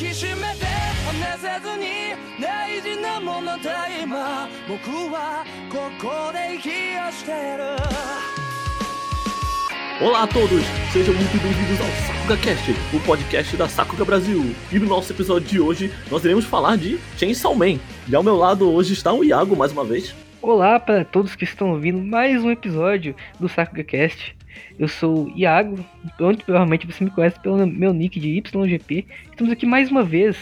きしめて離せずに大事なものだ今僕はここで生きやしてる Olá a todos, sejam muito bem-vindos ao Sakuga Cast, o podcast da Sakuga Brasil. E no nosso episódio de hoje, nós iremos falar de Chainsaw Man. E ao meu lado hoje está o Iago mais uma vez. Olá para todos que estão ouvindo mais um episódio do Sakuga Cast. Eu sou Iago, onde provavelmente você me conhece pelo meu nick de YGP. Estamos aqui mais uma vez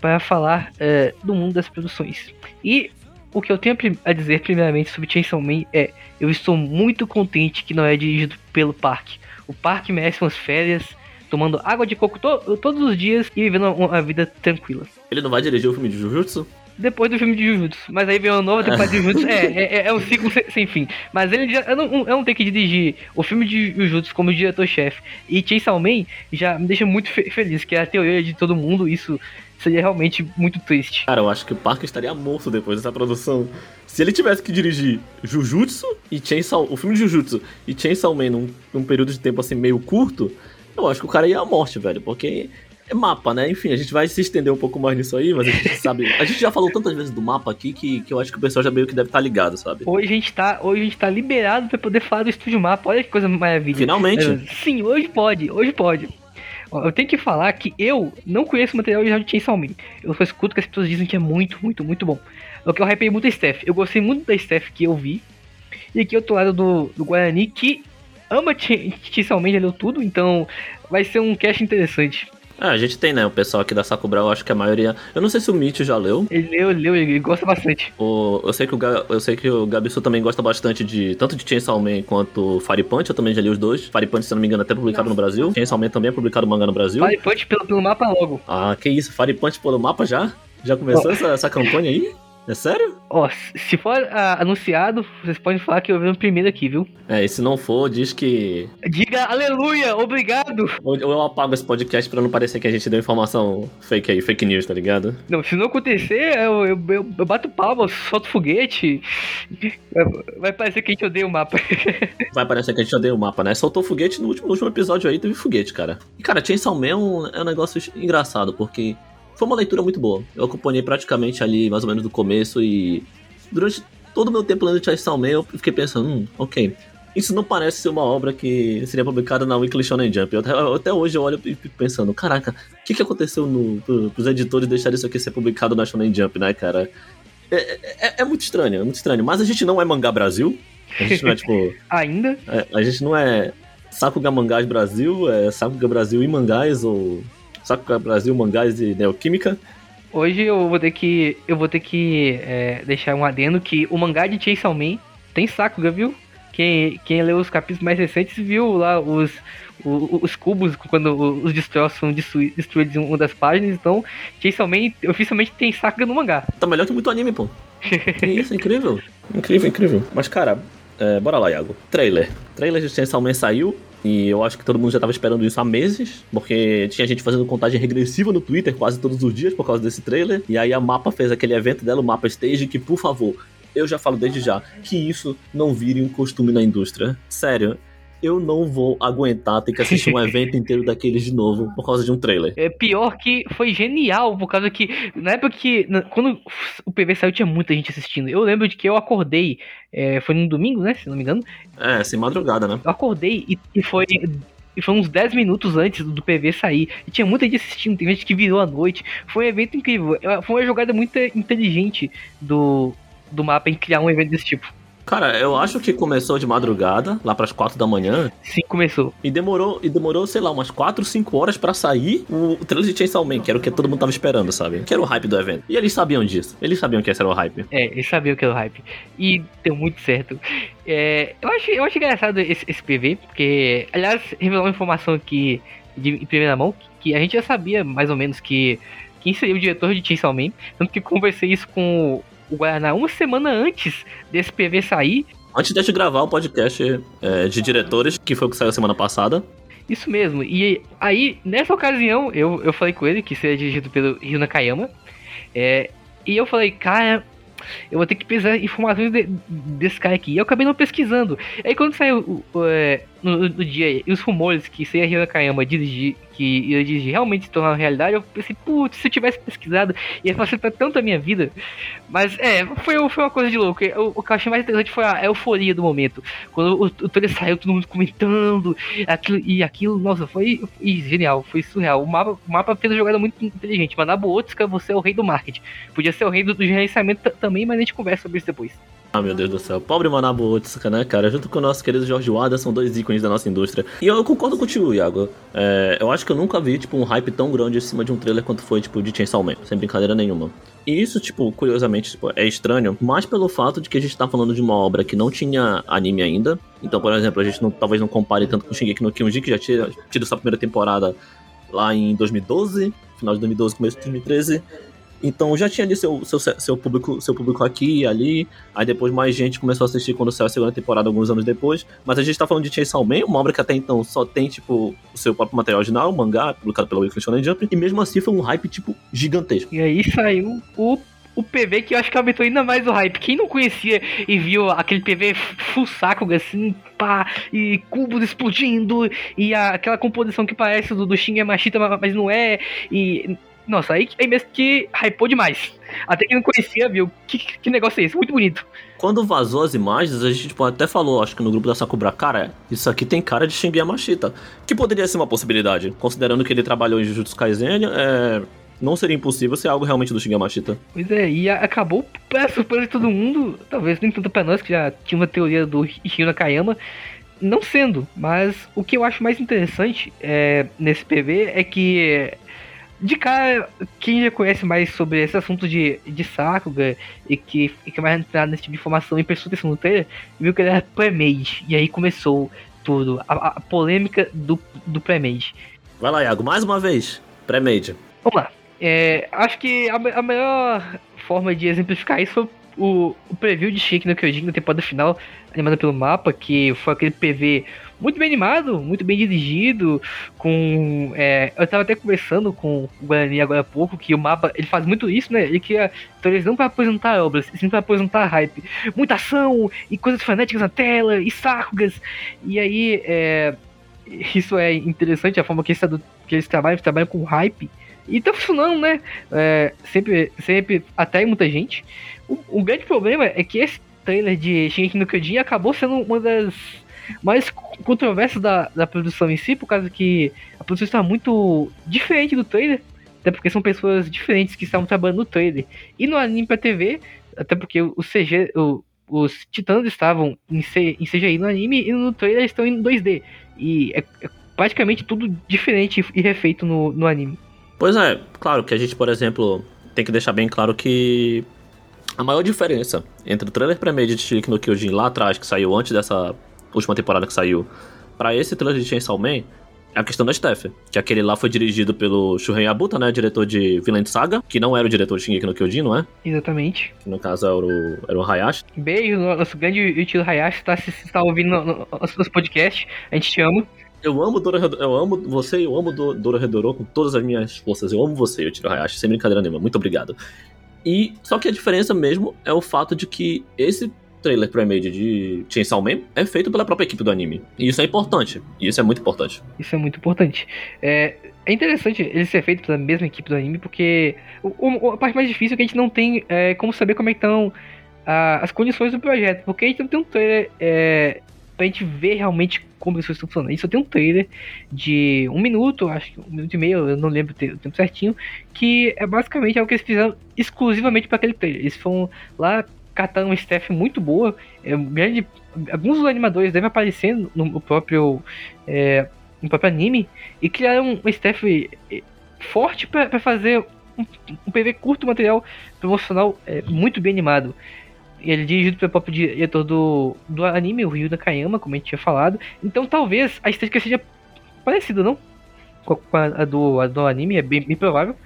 para falar eh, do mundo das produções. E o que eu tenho a dizer primeiramente sobre Chainsaw Man é eu estou muito contente que não é dirigido pelo Parque. O Parque merece umas férias, tomando água de coco to todos os dias e vivendo uma vida tranquila. Ele não vai dirigir o filme de Jujutsu? Depois do filme de Jujutsu. Mas aí vem uma nova depois de Jujutsu. É, é, é um ciclo sem, sem, fim. Mas ele já. Eu não, eu não tenho que dirigir o filme de Jujutsu como diretor-chefe. E Chainsaw Man já me deixa muito fe feliz, que é a teoria de todo mundo. Isso seria realmente muito triste. Cara, eu acho que o Parker estaria morto depois dessa produção. Se ele tivesse que dirigir Jujutsu e Chainsaw, o filme de Jujutsu e Chainsaw Man num, num período de tempo assim meio curto, eu acho que o cara ia à morte, velho, porque é mapa, né? Enfim, a gente vai se estender um pouco mais nisso aí, mas a gente sabe. A gente já falou tantas vezes do mapa aqui que, que eu acho que o pessoal já meio que deve estar ligado, sabe? Hoje a gente tá, hoje a gente tá liberado pra poder falar do estúdio mapa. Olha que coisa maravilha. Finalmente. Sim, hoje pode, hoje pode. Eu tenho que falar que eu não conheço o material original de Chainsaw Man. Eu só escuto que as pessoas dizem que é muito, muito, muito bom. O que eu hypei muito a Steph. Eu gostei muito da Steph que eu vi. E aqui outro lado do, do Guarani, que ama Chainsaw Man, já leu tudo. Então vai ser um cast interessante. Ah, a gente tem, né? O pessoal aqui da Sakubra, eu acho que a maioria. Eu não sei se o Mitch já leu. Ele leu, ele leu, ele gosta bastante. O, eu, sei que o, eu sei que o Gabisu também gosta bastante de tanto de Chainsaw Man quanto Fire Punch. Eu também já li os dois. Fire Punch, se não me engano, até publicado Nossa. no Brasil. Chainsaw Man também é publicado manga no Brasil. Fire Punch pelo, pelo mapa logo. Ah, que isso? Fire Punch pelo mapa já? Já começou oh. essa, essa campanha aí? É sério? Ó, se for ah, anunciado, vocês podem falar que eu vi primeiro aqui, viu? É, e se não for, diz que. Diga aleluia, obrigado! Ou eu apago esse podcast pra não parecer que a gente deu informação fake aí, fake news, tá ligado? Não, se não acontecer, eu, eu, eu, eu bato palma, solto foguete. Vai parecer que a gente odeia o mapa. Vai parecer que a gente odeia o mapa, né? Soltou foguete no último, no último episódio aí, teve foguete, cara. E, cara, Chainsaw Man é um negócio engraçado, porque foi uma leitura muito boa. Eu acompanhei praticamente ali, mais ou menos do começo, e durante todo o meu tempo lendo Chainsaw Man, eu fiquei pensando, hum, ok, isso não parece ser uma obra que seria publicada na Weekly Shonen Jump. Eu, até, até, hoje eu olho e fico pensando, caraca, o que, que aconteceu no, pro, pros editores deixarem isso aqui ser publicado na Shonen Jump, né, cara? É, é, é, muito estranho, é muito estranho. Mas a gente não é mangá Brasil. A gente não é, tipo... Ainda? É, a gente não é Sakuga Mangás Brasil, é Sakuga Brasil e Mangás, ou Sakuga Brasil, Mangás e Neoquímica. Hoje eu vou ter que eu vou ter que é, deixar um adendo que o mangá de Chainsaw Man tem Sakuga, viu? Quem, quem leu os capítulos mais recentes viu lá os, os, os cubos quando os destroços são destruídos em uma das páginas. Então, Chainsaw Man oficialmente tem Sakuga no mangá. Tá melhor que muito anime, pô. Isso, incrível. Incrível, incrível. Mas, cara, é, bora lá, Iago. Trailer. Trailer de Chainsaw Man saiu. E eu acho que todo mundo já estava esperando isso há meses, porque tinha gente fazendo contagem regressiva no Twitter quase todos os dias por causa desse trailer. E aí a Mapa fez aquele evento dela, o Mapa Stage, que por favor, eu já falo desde já, que isso não vire um costume na indústria. Sério, eu não vou aguentar ter que assistir um evento inteiro daqueles de novo por causa de um trailer. É pior que foi genial, por causa que na época que. Quando o PV saiu, tinha muita gente assistindo. Eu lembro de que eu acordei, é, foi no domingo, né? Se não me engano. É, sem madrugada, né? Eu acordei e, e foi. E foi uns 10 minutos antes do PV sair. E tinha muita gente assistindo, tem gente que virou a noite. Foi um evento incrível. Foi uma jogada muito inteligente do, do mapa em criar um evento desse tipo. Cara, eu acho que começou de madrugada, lá pras quatro da manhã. Sim, começou. E demorou, e demorou, sei lá, umas quatro, cinco horas para sair o trailer de Chainsaw Man, que era o que todo mundo tava esperando, sabe? Que era o hype do evento. E eles sabiam disso. Eles sabiam que esse era o hype. É, eles sabiam que era o hype. E deu muito certo. É, eu, acho, eu acho engraçado esse, esse PV, porque, aliás, revelou uma informação aqui de, em primeira mão, que a gente já sabia mais ou menos que quem seria o diretor de Chainsaw Man. Tanto que conversei isso com o Guaraná uma semana antes desse PV sair. Antes de gravar o podcast é, de diretores, que foi o que saiu semana passada. Isso mesmo. E aí, nessa ocasião, eu, eu falei com ele que seria dirigido pelo Ryu Nakayama. É, e eu falei, cara, eu vou ter que pesquisar informações de, desse cara aqui. E eu acabei não pesquisando. Aí quando saiu o, o, é, no, no dia e os rumores que Seiya Hirakayama dirigir, que ia dirigir realmente se tornar realidade, eu pensei, putz, se eu tivesse pesquisado, ia facilitar tanto a minha vida. Mas é, foi, foi uma coisa de louco. O, o que eu achei mais interessante foi a euforia do momento. Quando o, o trailer saiu, todo mundo comentando, aquilo, e aquilo, nossa, foi, foi genial, foi surreal. O mapa, o mapa fez uma jogada muito inteligente. Manabu Otsuka, você é o rei do marketing. Podia ser o rei do, do gerenciamento também, mas a gente conversa sobre isso depois. Ah, meu Deus do céu. Pobre Manabu Otsuka, né, cara? Junto com o nosso querido Jorge Wada, são dois ícones da nossa indústria. E eu, concordo contigo, Iago. É, eu acho que eu nunca vi, tipo, um hype tão grande em cima de um trailer quanto foi, tipo, de Chainsaw Man. Sem brincadeira nenhuma. E isso, tipo, curiosamente, tipo, é estranho, mais pelo fato de que a gente tá falando de uma obra que não tinha anime ainda. Então, por exemplo, a gente não, talvez não compare tanto com Shingeki no Kyojin, que já tinha tido sua primeira temporada lá em 2012, final de 2012, começo de 2013. Então já tinha ali seu, seu, seu, público, seu público aqui e ali. Aí depois mais gente começou a assistir quando saiu a segunda temporada, alguns anos depois. Mas a gente tá falando de Chainsaw Man, uma obra que até então só tem, tipo, o seu próprio material original, mangá, publicado pela Weekly Shonen Jump. E mesmo assim foi um hype, tipo, gigantesco. E aí saiu o o PV que eu acho que aumentou ainda mais o hype. Quem não conhecia e viu aquele PV full saco, assim, pá, e cubos explodindo, e a, aquela composição que parece do, do Shin é machita, mas não é, e nossa, aí, aí mesmo que hypou demais. Até quem não conhecia, viu? Que, que negócio é esse? Muito bonito. Quando vazou as imagens, a gente tipo, até falou, acho que no grupo da Sakura, cara, isso aqui tem cara de Shinji Yamashita. Que poderia ser uma possibilidade, considerando que ele trabalhou em Jujutsu Kaisen, é, não seria impossível ser algo realmente do Shinji Yamashita. Pois é, e acabou pra surpresa de todo mundo, talvez nem tanto pra nós, que já tinha uma teoria do Hiro Nakayama, não sendo, mas o que eu acho mais interessante é, nesse PV é que de cara, quem já conhece mais sobre esse assunto de, de Sakuga e que, e que vai entrar nesse tipo de informação e atenção no trailer, viu que ele era pré-made. E aí começou tudo, a, a polêmica do, do pré-made. Vai lá, Iago, mais uma vez, pré-made. Vamos lá. É, acho que a, a melhor forma de exemplificar isso foi o, o preview de Shake no Kyojin na temporada final, animada pelo mapa, que foi aquele PV muito bem animado, muito bem dirigido, com... É, eu tava até conversando com o Guarani agora há pouco, que o mapa, ele faz muito isso, né? Ele cria não para apresentar obras, sim para apresentar hype. Muita ação, e coisas frenéticas na tela, e sargas, e aí, é, isso é interessante, a forma que eles, que eles trabalham, eles trabalham com hype, e tá funcionando, né? É, sempre, sempre atrai muita gente. O, o, grande problema é que esse trailer de Shingeki no Kyojin acabou sendo uma das mais controversas da, da produção em si, por causa que a produção está muito diferente do trailer. Até porque são pessoas diferentes que estavam trabalhando no trailer. E no anime pra TV, até porque o CG, o, os titãs estavam em, C, em CGI no anime e no trailer estão em 2D. E é, é praticamente tudo diferente e refeito no, no anime. Pois é, claro que a gente, por exemplo, tem que deixar bem claro que a maior diferença entre o trailer pré-made de Shiki no Kyojin lá atrás, que saiu antes dessa última temporada que saiu, para esse trailer de Chainsaw Man, é a questão da Steph. Que aquele lá foi dirigido pelo Shuhei Abuta, né? Diretor de Vinland Saga, que não era o diretor de Shingeki no Kyojin, não é? Exatamente. Que no caso era o, era o Hayashi. Beijo, nosso grande Yutiro Hayashi tá, se está ouvindo no, no, nosso podcast. A gente te ama. Eu amo Dora eu amo você, eu amo Dora Redorou com todas as minhas forças. Eu amo você, eu tiro Hayashi, sem brincadeira nenhuma. Muito obrigado. E só que a diferença mesmo é o fato de que esse trailer pré-made de Chainsaw Man é feito pela própria equipe do anime. E isso é importante. E isso é muito importante. Isso é muito importante. É, é interessante ele ser feito pela mesma equipe do anime, porque o, o, a parte mais difícil é que a gente não tem é, como saber como é estão as condições do projeto. Porque a gente não tem um trailer é, pra gente ver realmente como isso está funcionando. A gente só tem um trailer de um minuto, acho que um minuto e meio, eu não lembro o tempo certinho, que é basicamente algo que eles fizeram exclusivamente para aquele trailer. Eles foram lá catar uma staff muito boa, é, grande, alguns dos animadores devem aparecer no próprio, é, no próprio anime e criaram um staff é, forte para fazer um, um PV curto material promocional é, muito bem animado. Ele é dirigido pelo próprio diretor do, do anime, o Ryu Nakayama, como a gente tinha falado. Então talvez a estética seja parecida, não? Com a, do, a do anime, é bem, bem provável.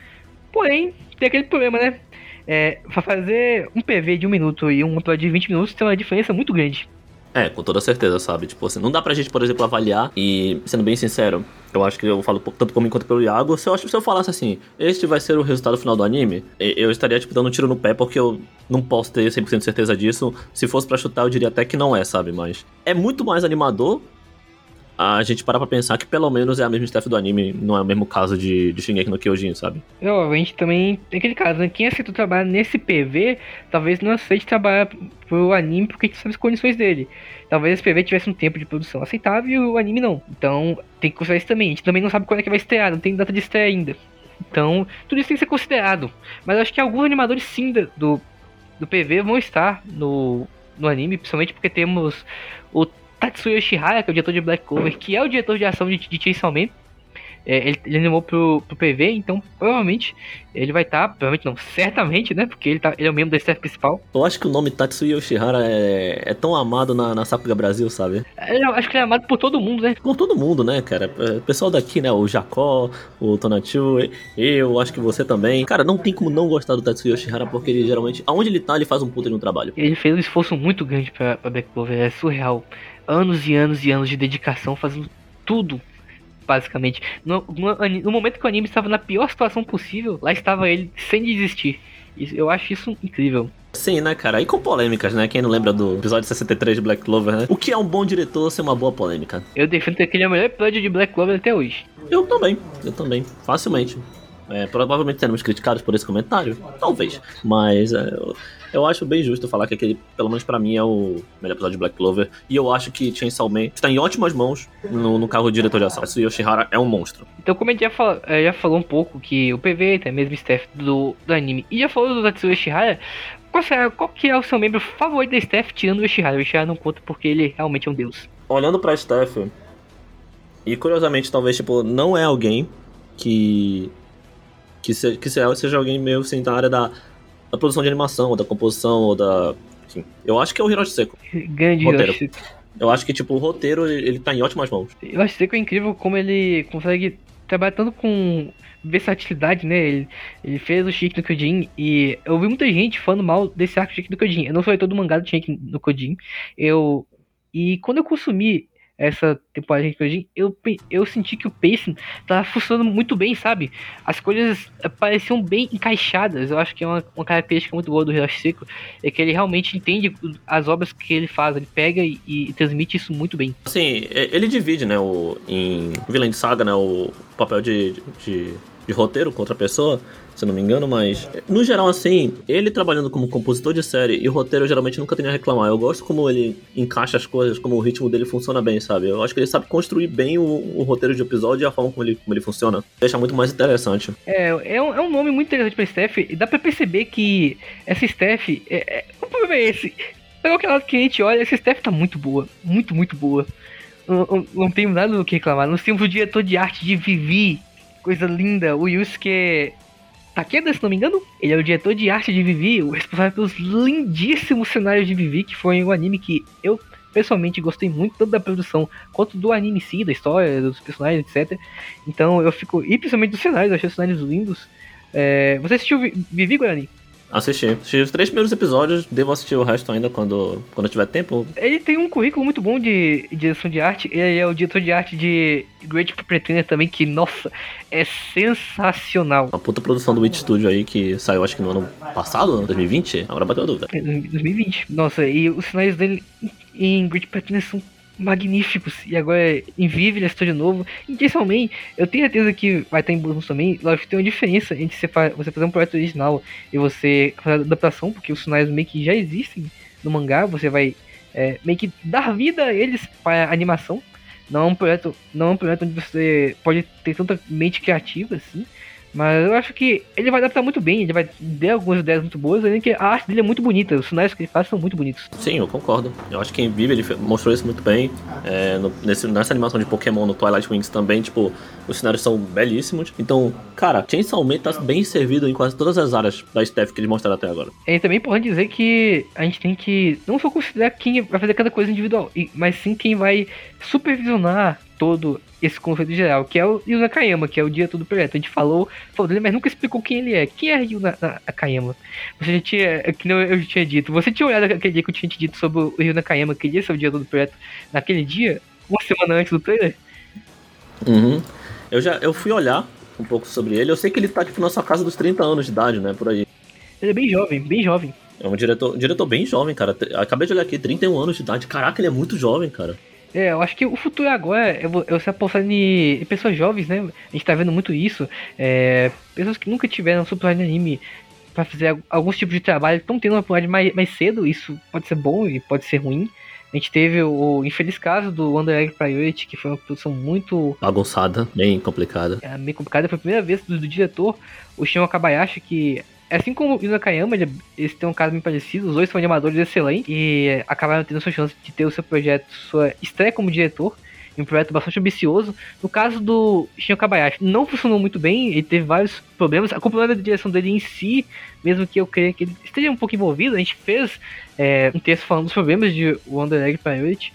Porém, tem aquele problema, né? É, pra fazer um PV de um minuto e um episódio de 20 minutos tem uma diferença muito grande. É, com toda certeza, sabe? Tipo assim, não dá pra gente, por exemplo, avaliar e, sendo bem sincero, eu acho que eu falo tanto por mim quanto pelo Iago, se eu, se eu falasse assim, este vai ser o resultado final do anime, eu estaria, tipo, dando um tiro no pé porque eu não posso ter 100% de certeza disso. Se fosse para chutar, eu diria até que não é, sabe? Mas é muito mais animador a gente para pra pensar que pelo menos é a mesma staff do anime, não é o mesmo caso de, de Shingeki no Kyojin, sabe? Obviamente também tem aquele caso, né? Quem aceitou trabalhar nesse PV, talvez não aceite trabalhar pro anime porque a gente sabe as condições dele. Talvez esse PV tivesse um tempo de produção aceitável e o anime não. Então tem que considerar isso também. A gente também não sabe quando é que vai estrear, não tem data de estreia ainda. Então, tudo isso tem que ser considerado. Mas acho que alguns animadores sim do, do PV vão estar no, no anime, principalmente porque temos o Tatsuya Shihara, que é o diretor de Black Clover, que é o diretor de ação de, de Chainsaw Man. É, ele, ele animou pro, pro PV, então provavelmente ele vai estar, tá, provavelmente não, certamente, né? Porque ele, tá, ele é o membro da staff principal. Eu acho que o nome Tatsuya Yoshihara é, é tão amado na, na Sakuga Brasil, sabe? Eu acho que ele é amado por todo mundo, né? Por todo mundo, né, cara? É, o pessoal daqui, né? O Jacó, o Tonatiuh, eu, acho que você também. Cara, não tem como não gostar do Tatsuya Yoshihara, porque ele geralmente, aonde ele tá, ele faz um puta no trabalho. Ele fez um esforço muito grande pra, pra Black Clover, é surreal. Anos e anos e anos de dedicação, fazendo tudo basicamente. No, no, no, momento que o anime estava na pior situação possível, lá estava ele sem desistir. Eu acho isso incrível. Sim, né, cara? E com polêmicas, né? Quem não lembra do episódio 63 de Black Clover, né? O que é um bom diretor ser uma boa polêmica? Eu defendo que ele é o melhor episódio de Black Clover até hoje. Eu também, eu também, facilmente. É, provavelmente seremos criticados por esse comentário, talvez. Mas é, eu, acho bem justo falar que aquele, pelo menos para mim, é o melhor episódio de Black Clover. E eu acho que Chainsaw Man está em ótimas mãos no, no carro de diretor de ação. Esse Yoshihara é um monstro. Então, como a gente já, fala, é, já falou um pouco que o PV tem a mesma staff do, do anime e já falou do Tatsuya Yoshihara, qual, será, qual que é o seu membro favorito da staff tirando o Yoshihara? O Yoshihara não conta porque ele realmente é um deus. Olhando pra staff, e curiosamente, talvez, tipo, não é alguém que que, se, que seja alguém meio assim da área da, da produção de animação, ou da composição, ou da. Enfim, eu acho que é o Hiroshi Seco. Grande roteiro. Hiroshi Eu acho que, tipo, o roteiro, ele, tá em ótimas mãos. Hiroshi Seco é incrível como ele consegue trabalhar tanto com versatilidade, né? Ele, ele fez o Shiki no Kyojin e eu vi muita gente falando mal desse arco Shiki no Kyojin. Eu não falei todo o mangá do Shiki no Kyojin. Eu e quando eu consumi essa temporada de hoje, eu, eu senti que o pacing tava funcionando muito bem, sabe? As coisas eh, pareciam bem encaixadas. Eu acho que é uma, uma característica muito boa do Hiroshi Seco, é que ele realmente entende as obras que ele faz, ele pega e, e transmite isso muito bem. Sim, ele divide, né, o, em Villain Saga, né, o papel de, de, de roteiro com outra pessoa, se não me engano, mas no geral, assim, ele trabalhando como compositor de série e roteiro, eu geralmente nunca tenho a reclamar. Eu gosto como ele encaixa as coisas, como o ritmo dele funciona bem, sabe? Eu acho que ele sabe construir bem o, o roteiro de episódio e a forma como ele, como ele funciona. Deixa muito mais interessante. É, é um, é um nome muito interessante pra Steph, e dá pra perceber que essa Steph. É, é, o problema é esse. Pelo que a gente olha, essa Steph tá muito boa. Muito, muito boa. Não, não, não tenho nada do que reclamar. Nós temos o diretor de arte de Vivi, coisa linda. O Yusuke Takeda, se não me engano, ele é o diretor de arte de Vivi, o responsável pelos lindíssimos cenários de Vivi, que foi um anime que eu pessoalmente gostei muito, tanto da produção quanto do anime em si, da história, dos personagens, etc. Então eu fico. E principalmente dos cenários, eu achei os cenários lindos. É, você assistiu Vivi, Guarani? Assisti. Assisti os três primeiros episódios, devo assistir o resto ainda quando, quando tiver tempo. Ele tem um currículo muito bom de, de direção de arte. Ele é o diretor de arte de Great Pretender também, que, nossa, é sensacional. Uma puta produção do Witch Studio aí, que saiu acho que no ano passado, 2020. Agora bateu a dúvida. 2020. Nossa, e os sinais dele em Great Pretender são magníficos. E agora em Vive ele estou de novo. E Jason Man, eu tenho certeza que vai estar em bônus também. Lógico que tem uma diferença entre você fazer um projeto original e você fazer adaptação, porque os sinais meio que já existem no mangá. Você vai é, meio que dar vida a eles para a animação. Não é um projeto, não é um projeto onde você pode ter tanta mente criativa assim. Mas eu acho que ele vai adaptar muito bem, ele vai dar algumas ideias muito boas, além que a arte dele é muito bonita, os sinais que ele faz são muito bonitos. Sim, eu concordo. Eu acho que em Vive ele mostrou isso muito bem. É, no, nesse, nessa animação de Pokémon no Twilight Wings também, tipo, os cenários são belíssimos. Então, cara, Chainsaw Man tá bem servido em quase todas as áreas da staff que eles mostraram até agora. É também importante dizer que a gente tem que não só considerar quem vai fazer cada coisa individual, mas sim quem vai supervisionar todo esse conceito geral, que é o Yu Nakayama, que é o diretor do projeto. A gente falou, falou dele, mas nunca explicou quem ele é. Quem é Yu Nakayama? Você já tinha, é que eu já tinha dito, você tinha olhado aquele dia que eu tinha te dito sobre o Yu Nakayama, que ele ia ser o diretor do projeto naquele dia, uma semana antes do trailer? Uhum. Eu já eu fui olhar um pouco sobre ele, eu sei que ele tá tipo na sua casa dos 30 anos de idade, né, por aí. Ele é bem jovem, bem jovem. É um diretor, um diretor bem jovem, cara. Acabei de olhar aqui, 31 anos de idade. Caraca, ele é muito jovem, cara. É, eu acho que o futuro agora é é você apostar em, em pessoas jovens, né? A gente tá vendo muito isso. É, pessoas que nunca tiveram oportunidade de anime pra fazer al- alguns tipos de trabalho estão tendo uma oportunidade mais, mais cedo. Isso pode ser bom e pode ser ruim. A gente teve o infeliz caso do Under Egg Priority, que foi uma produção muito Bagunçada, bem complicada. é, meio complicada. Foi a primeira vez do, do diretor, o Shin Wakabayashi, que assim como o Nakayama, ele- eles têm um caso bem parecido. Os dois são animadores excelentes e acabaram tendo sua chance de ter o seu projeto, sua estreia como diretor. Um projeto bastante ambicioso. No caso do Shin Wakabayashi, não funcionou muito bem, ele teve vários problemas. A culpa é da direção dele em si, mesmo que eu creia que ele esteja um pouco envolvido. A gente fez é, um texto falando dos problemas de Wonder Egg Priority.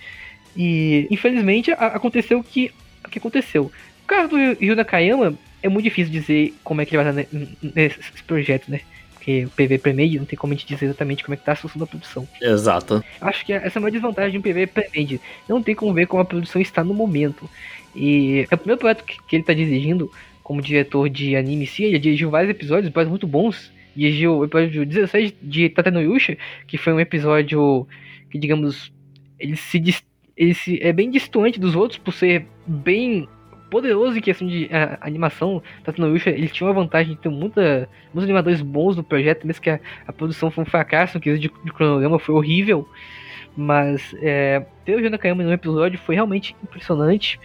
E infelizmente aconteceu o que, que aconteceu. No caso do Yu Nakayama, é muito difícil dizer como é que ele vai estar ne- nesse projeto, né? Porque o PV Premade não tem como a gente dizer exatamente como é que tá a situação da produção. Exato. Acho que essa é uma desvantagem de um PV Premade. Não tem como ver como a produção está no momento. E é o primeiro projeto que, ele está dirigindo como diretor de anime em si. Ele dirigiu vários episódios, episódios muito bons. Dirigiu o episódio 16 de Tateno Yusha, que foi um episódio que, digamos, ele se, ele se é bem distante dos outros por ser bem poderoso em questão de ah, animação. Tateno Yusha, ele tinha uma vantagem de ter muita, muitos animadores bons no projeto, mesmo que a, a produção foi um fracasso, que de, de cronograma foi horrível. Mas é, ter o Jana Kayama no episódio foi realmente impressionante.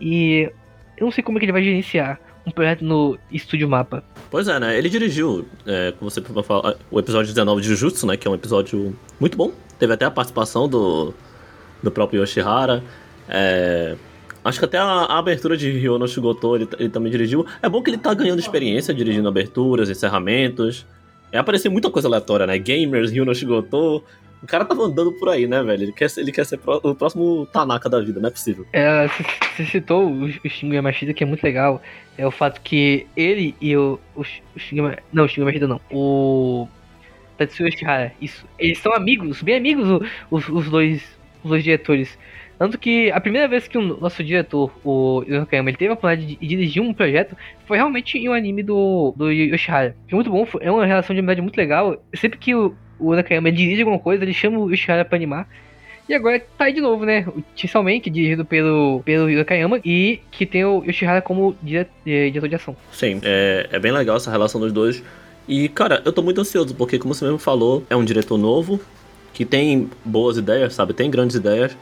E eu não sei como é que ele vai gerenciar um projeto no Estúdio Mapa. Pois é, né? Ele dirigiu, é, como você falou, o episódio 19 de Jujutsu, né? Que é um episódio muito bom. Teve até a participação do, do próprio Yoshihara. É, acho que até a, a abertura de Ryono Shigoto ele, ele também dirigiu. É bom que ele tá ganhando experiência dirigindo aberturas, encerramentos. É aparecer muita coisa aleatória, né? Gamers, Ryono Shigoto. O cara tava andando por aí, né, velho? Ele quer ser, ele quer ser pro- o próximo Tanaka da vida, não é possível. É, você citou o, o Shingo Yamashita, que é muito legal. É o fato que ele e o, o, o Shingo Não, o Shingo Yamashita não. O Tetsuya Shihara. Isso. Eles são amigos, bem amigos, os, os dois, os dois diretores. Tanto que a primeira vez que o nosso diretor, o Yu Nakayama, ele teve a oportunidade de dirigir um projeto, foi realmente em um anime do, do Yoshihara. Foi muito bom, é uma relação de amizade muito legal. Sempre que o, o dirige alguma coisa, ele chama o Yoshihara pra animar. E agora tá aí de novo, né? O Chainsaw Man, que é dirigido pelo, pelo Yu Nakayama, e que tem o Yoshihara como dire- eh, diretor de ação. Sim, é, é bem legal essa relação dos dois. E, cara, eu tô muito ansioso, porque, como você mesmo falou, é um diretor novo, que tem boas ideias, sabe? Tem grandes ideias.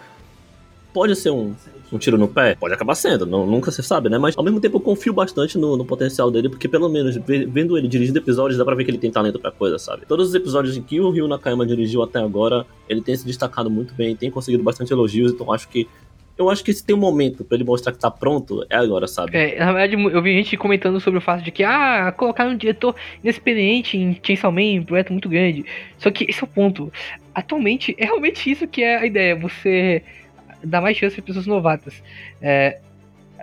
Pode ser um, um tiro no pé? Pode acabar sendo, não- nunca se sabe, né? Mas, ao mesmo tempo, eu confio bastante no, no potencial dele, porque, pelo menos, ve- vendo ele dirigindo episódios, dá pra ver que ele tem talento pra coisa, sabe? Todos os episódios em que o Ryu Nakayama dirigiu até agora, ele tem se destacado muito bem, tem conseguido bastante elogios, então acho que. Eu acho que se tem um momento pra ele mostrar que tá pronto, é agora, sabe? É, na verdade, eu vi gente comentando sobre o fato de que, ah, colocaram um diretor inexperiente em Chainsaw Man, um projeto muito grande. Só que esse é o ponto. Atualmente, é realmente isso que é a ideia, você dar mais chance para pessoas novatas. É,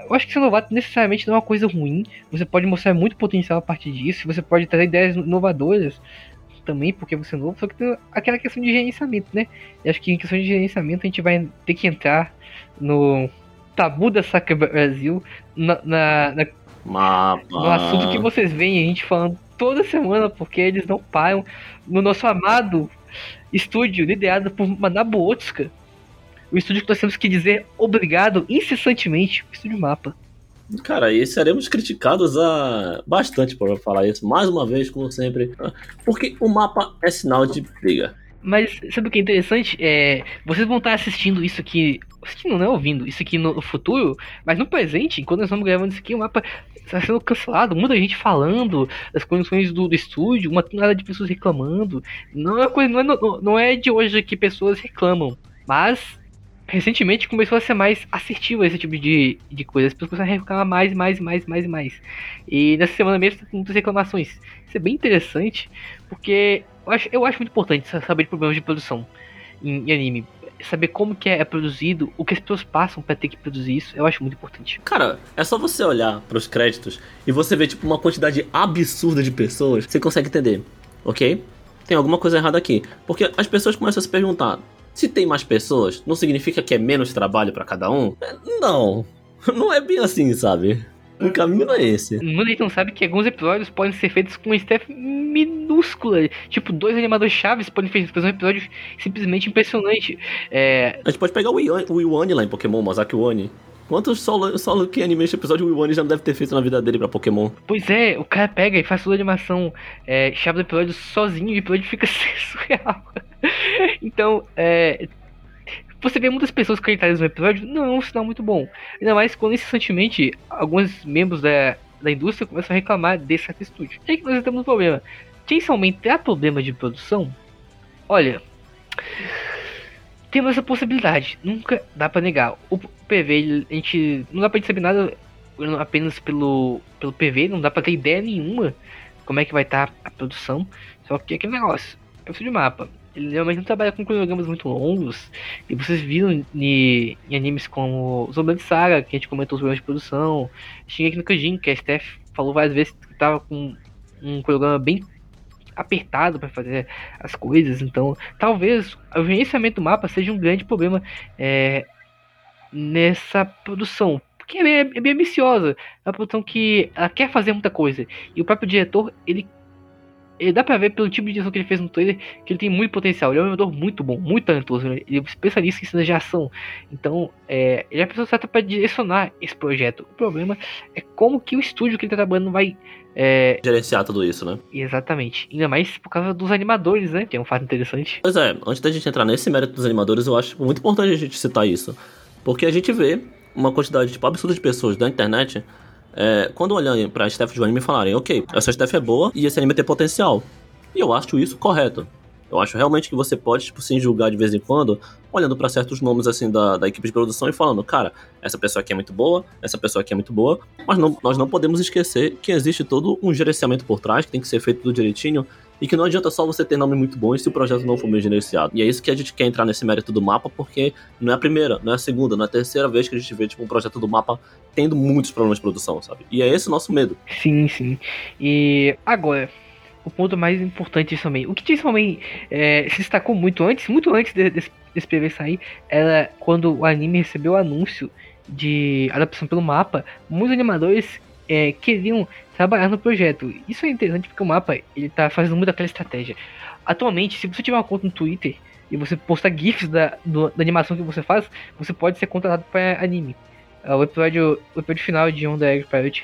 eu acho que ser novato necessariamente não é uma coisa ruim. Você pode mostrar muito potencial a partir disso. Você pode trazer ideias inovadoras também, porque você é novo. Só que tem aquela questão de gerenciamento, né? E acho que em questão de gerenciamento a gente vai ter que entrar no tabu da Saca Brasil, na, na- na- no assunto que vocês veem a gente falando toda semana, porque eles não param. No nosso amado estúdio, liderado por Manabu Otsuka. O estúdio que nós temos que dizer obrigado incessantemente, o estúdio Mapa. Cara, e seremos criticados a... bastante por falar isso, mais uma vez, como sempre. Porque o mapa é sinal de briga. Mas sabe o que é interessante? É, vocês vão estar assistindo isso aqui. Assistindo, não é ouvindo, isso aqui no futuro, mas no presente, enquanto nós estamos gravando isso aqui, o mapa está sendo cancelado, muita gente falando das condições do, do estúdio, uma tonelada de pessoas reclamando. Não é, coisa, não, é, não é de hoje que pessoas reclamam, mas recentemente começou a ser mais assertivo esse tipo de, de coisa. As pessoas começaram a reclamar mais, mais, mais, mais, mais. E nessa semana mesmo tá com muitas reclamações. Isso é bem interessante, porque eu acho, eu acho muito importante sa- saber de problemas de produção em, em anime. Saber como que é produzido, o que as pessoas passam pra ter que produzir isso, eu acho muito importante. Cara, é só você olhar pros créditos e você ver, tipo, uma quantidade absurda de pessoas, você consegue entender, ok? Tem alguma coisa errada aqui. Porque as pessoas começam a se perguntar: se tem mais pessoas, não significa que é menos trabalho pra cada um? É, Não, não é bem assim, sabe? O caminho é esse. Muita gente não sabe que alguns episódios podem ser feitos com staff minúscula. Tipo, dois animadores chaves podem fazer um episódio simplesmente impressionante. É, A gente pode pegar o Iwan- o Iwane lá em Pokémon, Masaki Iwane. Quantos solo, solo que animation episódio o Iwane já não deve ter feito na vida dele pra Pokémon? Pois é, o cara pega e faz toda a animação é, chave do episódio sozinho e o episódio fica surreal. então, é, você vê muitas pessoas acreditadas no episódio, não é um sinal muito bom. Ainda mais quando incessantemente alguns membros da, da indústria começam a reclamar desse certo estúdio. E aí que nós temos um problema. Chainsaw Man terá problema de produção? Olha, temos essa possibilidade, nunca dá pra negar. O PV, a gente não dá pra gente saber nada apenas pelo, pelo PV, não dá pra ter ideia nenhuma como é que vai estar a produção. Só que aquele negócio, é o de mapa. Ele realmente não trabalha com cronogramas muito longos. E vocês viram em, em animes como Zombie Saga, que a gente comentou os problemas de produção. Shingeki no Kyojin, que a Steph falou várias vezes que tava com um cronograma bem apertado para fazer as coisas. Então, talvez o gerenciamento do mapa seja um grande problema é, nessa produção. Porque é bem, é bem ambiciosa. É uma produção que ela quer fazer muita coisa. E o próprio diretor, ele. Ele dá pra ver pelo tipo de direção que ele fez no trailer que ele tem muito potencial. Ele é um animador muito bom, muito talentoso. né? Ele é um especialista em cenas de ação. Então, é, ele é a pessoa certa para direcionar esse projeto. O problema é como que o estúdio que ele tá trabalhando vai. É, Gerenciar tudo isso, né? exatamente. Ainda mais por causa dos animadores, né? Que é um fato interessante. Pois é, antes da gente entrar nesse mérito dos animadores, eu acho muito importante a gente citar isso. Porque a gente vê uma quantidade tipo, absurda de pessoas da internet é, quando olharem pra staff de anime e falarem, ok, essa staff é boa e esse anime tem potencial. E eu acho isso correto. Eu acho realmente que você pode, tipo, sim, julgar de vez em quando, olhando pra certos nomes, assim, da, da equipe de produção e falando, cara, essa pessoa aqui é muito boa, essa pessoa aqui é muito boa, mas não, nós não podemos esquecer que existe todo um gerenciamento por trás, que tem que ser feito tudo direitinho, e que não adianta só você ter nome muito bom se o projeto não for bem gerenciado. E é isso que a gente quer entrar nesse mérito do mapa, porque não é a primeira, não é a segunda, não é a terceira vez que a gente vê, tipo, um projeto do mapa tendo muitos problemas de produção, sabe? E é esse o nosso medo. Sim, sim. E agora, o ponto mais importante disso também. O que Chainsaw Man é, se destacou muito antes, muito antes de- desse, desse PV sair, era quando o anime recebeu o anúncio de adaptação pelo mapa, muitos animadores é, queriam trabalhar no projeto. Isso é interessante porque o mapa ele tá fazendo muito aquela estratégia. Atualmente, se você tiver uma conta no Twitter e você postar GIFs da, do- da animação que você faz, você pode ser contratado para anime. Ah, O episódio, o episódio final de On The Egg Pirate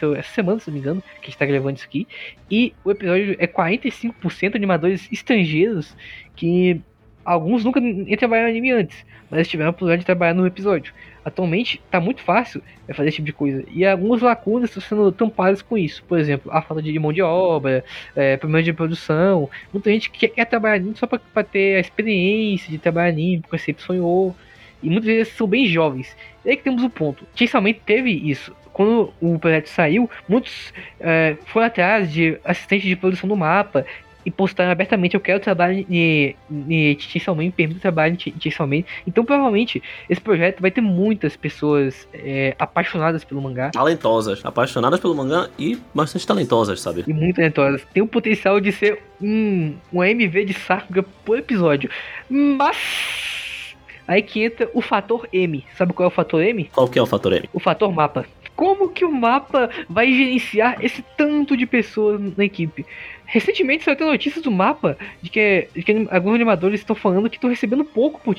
essa semana, se não me engano, que a gente tá gravando isso aqui. E o episódio é 45% animadores estrangeiros que alguns nunca trabalharam em anime antes, mas tiveram a oportunidade de trabalhar no episódio. Atualmente tá muito fácil é, fazer esse tipo de coisa. E algumas lacunas estão sendo tampadas com isso. Por exemplo, a falta de mão de obra, é, problemas de produção. Muita gente quer, quer trabalhar anime só pra ter a experiência de trabalhar anime, porque sempre sonhou. E muitas vezes são bem jovens. E aí que temos o ponto. Chainsaw teve isso. Quando o projeto saiu, muitos é, foram atrás de assistente de produção do mapa e postaram abertamente eu quero trabalhar em, em Chainsaw Man, me permita trabalhar em Chainsaw Man. Então provavelmente esse projeto vai ter muitas pessoas é, apaixonadas pelo mangá Talentosas, apaixonadas pelo mangá e bastante talentosas, sabe? e muito talentosas. Tem o potencial de ser um, um MV de Sakuga por episódio. Mas aí que entra o fator M. Sabe qual é o fator M? Qual que é o fator M? o fator mapa. Como que o mapa vai gerenciar esse tanto de pessoas na equipe? Recentemente saiu até notícias do mapa de que, de que alguns animadores estão falando que estão recebendo pouco por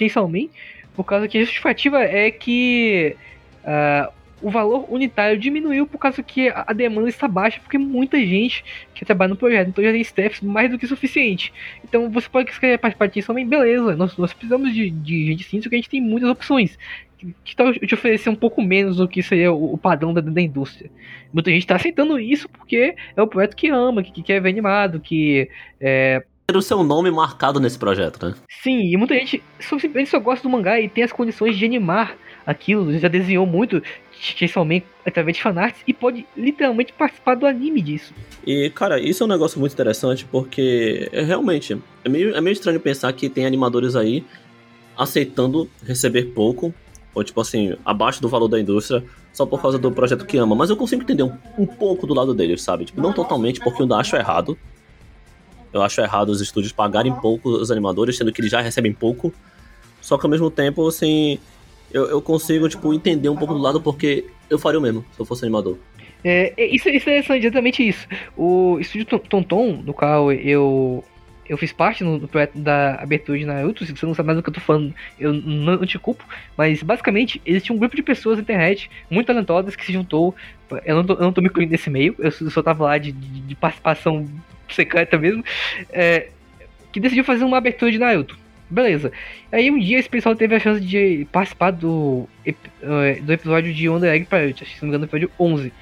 por causa que a justificativa é que ah, o valor unitário diminuiu por causa que a demanda está baixa, porque muita gente quer trabalhar no projeto, então já tem staff mais do que suficiente. Então você pode querer participar de Chainsaw beleza, nós, nós precisamos de, de gente sim, só que a gente tem muitas opções que, tal eu te oferecer um pouco menos do que seria o, o padrão da, da indústria. Muita gente tá aceitando isso porque é o projeto que ama, que, que quer ver animado, que é, Ter o seu nome marcado nesse projeto, né? Sim, e muita gente só, simplesmente só gosta do mangá e tem as condições de animar aquilo, já desenhou muito Chainsaw Man através de fanarts e pode literalmente participar do anime disso. E, cara, isso é um negócio muito interessante porque é, realmente é meio, é meio estranho pensar que tem animadores aí aceitando receber pouco, ou tipo assim, abaixo do valor da indústria, só por causa do projeto que ama. Mas eu consigo entender um, um pouco do lado deles, sabe? Tipo, não totalmente, porque eu ainda acho errado. Eu acho errado os estúdios pagarem pouco os animadores, sendo que eles já recebem pouco. Só que ao mesmo tempo, assim, eu, eu consigo, tipo, entender um pouco do lado, porque eu faria o mesmo, se eu fosse animador. É, é, isso, isso é exatamente isso. O estúdio Tonton, no qual eu eu fiz parte no, projeto da abertura de Naruto, se você não sabe mais do que eu tô falando, eu não, não te culpo, mas basicamente existia um grupo de pessoas na internet, muito talentosas, que se juntou, eu não tô, eu não tô me incluindo nesse meio, eu só tava lá de, de, de participação secreta mesmo, é, que decidiu fazer uma abertura de Naruto. Beleza. Aí um dia esse pessoal teve a chance de participar do, é, do episódio de Wonder Egg Pirate, se não me engano, episódio 11.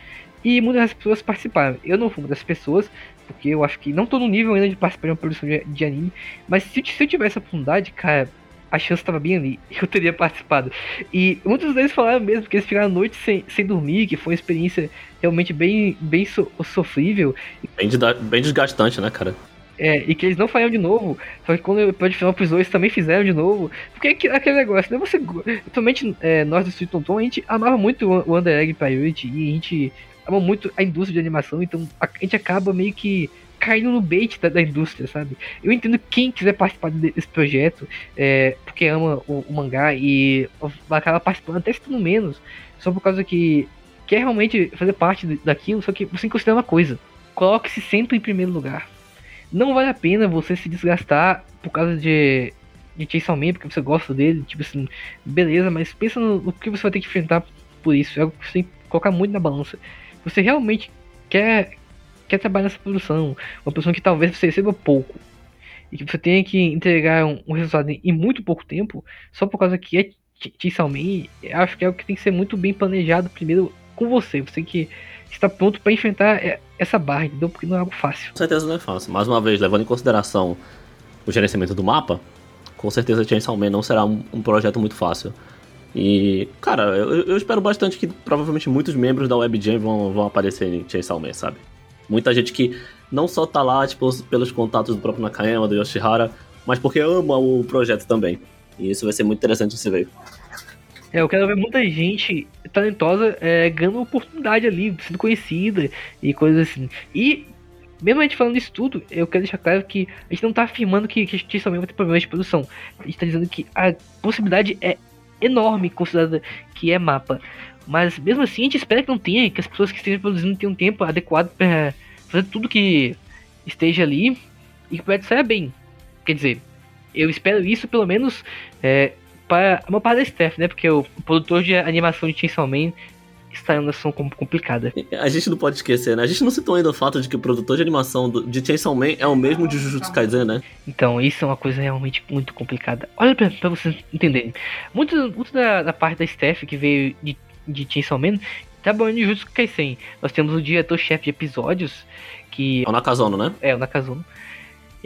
E muitas pessoas participaram. Eu não fui uma das pessoas, porque eu acho que não tô no nível ainda de participar de uma produção de, de anime. Mas se, se, eu tivesse a oportunidade, cara, a chance estava bem ali. Eu teria participado. E muitos deles falaram mesmo que eles ficaram a noite sem, sem dormir, que foi uma experiência realmente bem, bem so, sofrível. Bem, bem desgastante, né, cara? É, e que eles não fariam de novo. Só que quando o episódio final pros dois também fizeram de novo. Porque aquele negócio, né? Você. Principalmente é, nós do Street Tonton, a gente amava muito o Under Egg Priority e a gente ama muito a indústria de animação, então a gente acaba meio que caindo no bait da, da indústria, sabe? Eu entendo quem quiser participar desse projeto, é, porque ama o, o, mangá e acaba participando até se menos, só por causa que quer realmente fazer parte daquilo, só que você considerar uma coisa: coloque-se sempre em primeiro lugar. Não vale a pena você se desgastar por causa de, de Chainsaw Man, porque você gosta dele, tipo assim, beleza, mas pensa no, no que você vai ter que enfrentar por isso, é algo que você tem que colocar muito na balança você realmente quer, quer trabalhar nessa produção, uma produção que talvez você receba pouco, e que você tenha que entregar um, um resultado em, muito pouco tempo, só por causa que é Man, acho que é o que tem que ser muito bem planejado primeiro com você. Você que estar pronto para enfrentar essa barra, entendeu? Porque não é algo fácil. Com certeza não é fácil. Mais uma vez, levando em consideração o gerenciamento do mapa, com certeza Chainsaw Man não será um, um projeto muito fácil. E, cara, eu, eu, espero bastante que provavelmente muitos membros da WebJam vão, vão aparecer em Chainsaw Man, sabe? Muita gente que não só tá lá, tipo, pelos contatos do próprio Nakayama, do Yoshihara, mas porque ama o projeto também. E isso vai ser muito interessante de se ver. É, eu quero ver muita gente talentosa é, ganhando oportunidade ali, sendo conhecida e coisas assim. E, mesmo a gente falando isso tudo, eu quero deixar claro que a gente não tá afirmando que, que Chainsaw Man vai ter problemas de produção. A gente tá dizendo que a possibilidade é enorme, considerada que é mapa. Mas mesmo assim a gente espera que não tenha, que as pessoas que estejam produzindo tenham um tempo adequado para fazer tudo que esteja ali e que o projeto saia bem. Quer dizer, eu espero isso pelo menos é, para uma parte da staff, né? Porque o produtor de animação de Chainsaw Man está em uma situação complicada. A gente não pode esquecer, né? A gente não citou ainda o fato de que o produtor de animação do, de Chainsaw Man é o mesmo de Jujutsu Kaisen, né? Então, isso é uma coisa realmente muito complicada. Olha pra, pra vocês entenderem. Muito, muito da, da parte da staff que veio de, de Chainsaw Man trabalhando em Jujutsu Kaisen. Nós temos o diretor-chefe de episódios, que... É o Nakazono, né? É, o Nakazono.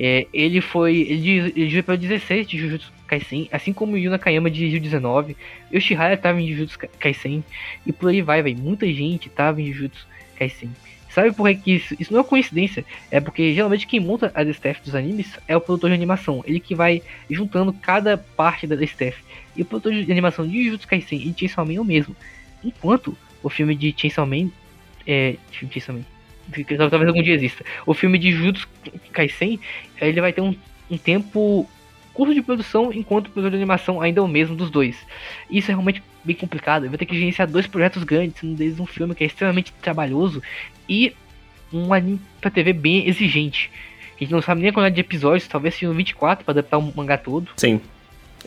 É, ele foi. Ele dirigiu para 16 de Jujutsu Kaisen, assim como o Yu Nakayama dirigiu 19. Yoshihara tava em Jujutsu Kaisen. E por aí vai, velho. Muita gente tava em Jujutsu Kaisen. Sabe por que isso? Isso não é coincidência. É porque geralmente quem monta as staff dos animes é o produtor de animação. Ele que vai juntando cada parte da staff. E o produtor de animação de Jujutsu Kaisen e Chainsaw Man é o mesmo. Enquanto o filme de Chainsaw Man. É. Chainsaw Man talvez algum dia exista. O filme de Jujutsu Kaisen, ele vai ter um, um tempo curto de produção, enquanto o produtor de animação ainda é o mesmo dos dois. Isso é realmente bem complicado. Vai ter que gerenciar dois projetos grandes, um deles um filme que é extremamente trabalhoso e um anime pra TV bem exigente. A gente não sabe nem a quantidade de episódios, talvez sejam 24 para adaptar o mangá todo. Sim.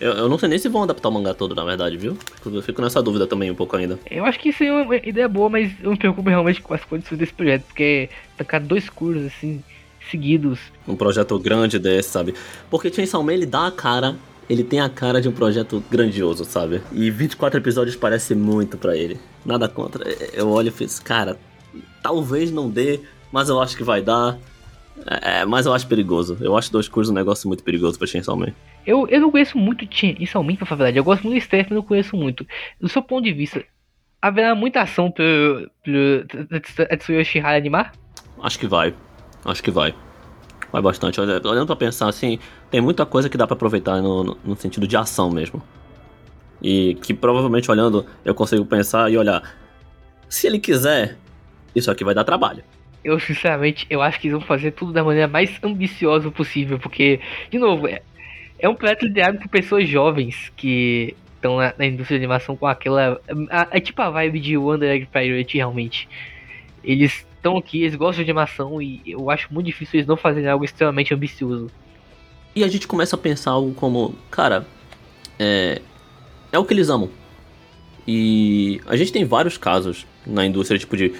Eu, eu, não sei nem se vão adaptar o mangá todo, na verdade, viu? Eu fico nessa dúvida também um pouco ainda. Eu acho que isso é uma ideia boa, mas eu me preocupo realmente com as condições desse projeto, porque tacar dois cursos assim, seguidos. Um projeto grande desse, sabe? Porque Chainsaw Man, ele dá a cara ele tem a cara de um projeto grandioso, sabe? E 24 episódios parece muito para ele. Nada contra. Eu olho e fiz, cara, talvez não dê, mas eu acho que vai dar. É, mas eu acho perigoso. Eu acho dois cursos um negócio muito perigoso pra Chainsaw Man. Eu, eu não conheço muito Chainsaw Man, pra falar a verdade. Eu gosto muito do Steph, mas não conheço muito. Do seu ponto de vista, haverá muita ação pro, pro Tetsuya Shihara animar? Acho que vai. Acho que vai. Vai bastante. Olhando pra pensar assim, tem muita coisa que dá pra aproveitar no, no sentido de ação mesmo. E que provavelmente olhando eu consigo pensar e olhar. Se ele quiser, isso aqui vai dar trabalho eu sinceramente eu acho que eles vão fazer tudo da maneira mais ambiciosa possível, porque, de novo, é, é um projeto liderado por pessoas jovens que estão na, na, indústria de animação com aquela. É tipo a vibe de Wonder Egg Pirate, realmente. Eles estão aqui, eles gostam de animação e eu acho muito difícil eles não fazerem algo extremamente ambicioso. E a gente começa a pensar algo como, cara, é, é o que eles amam. E a gente tem vários casos na indústria, tipo, de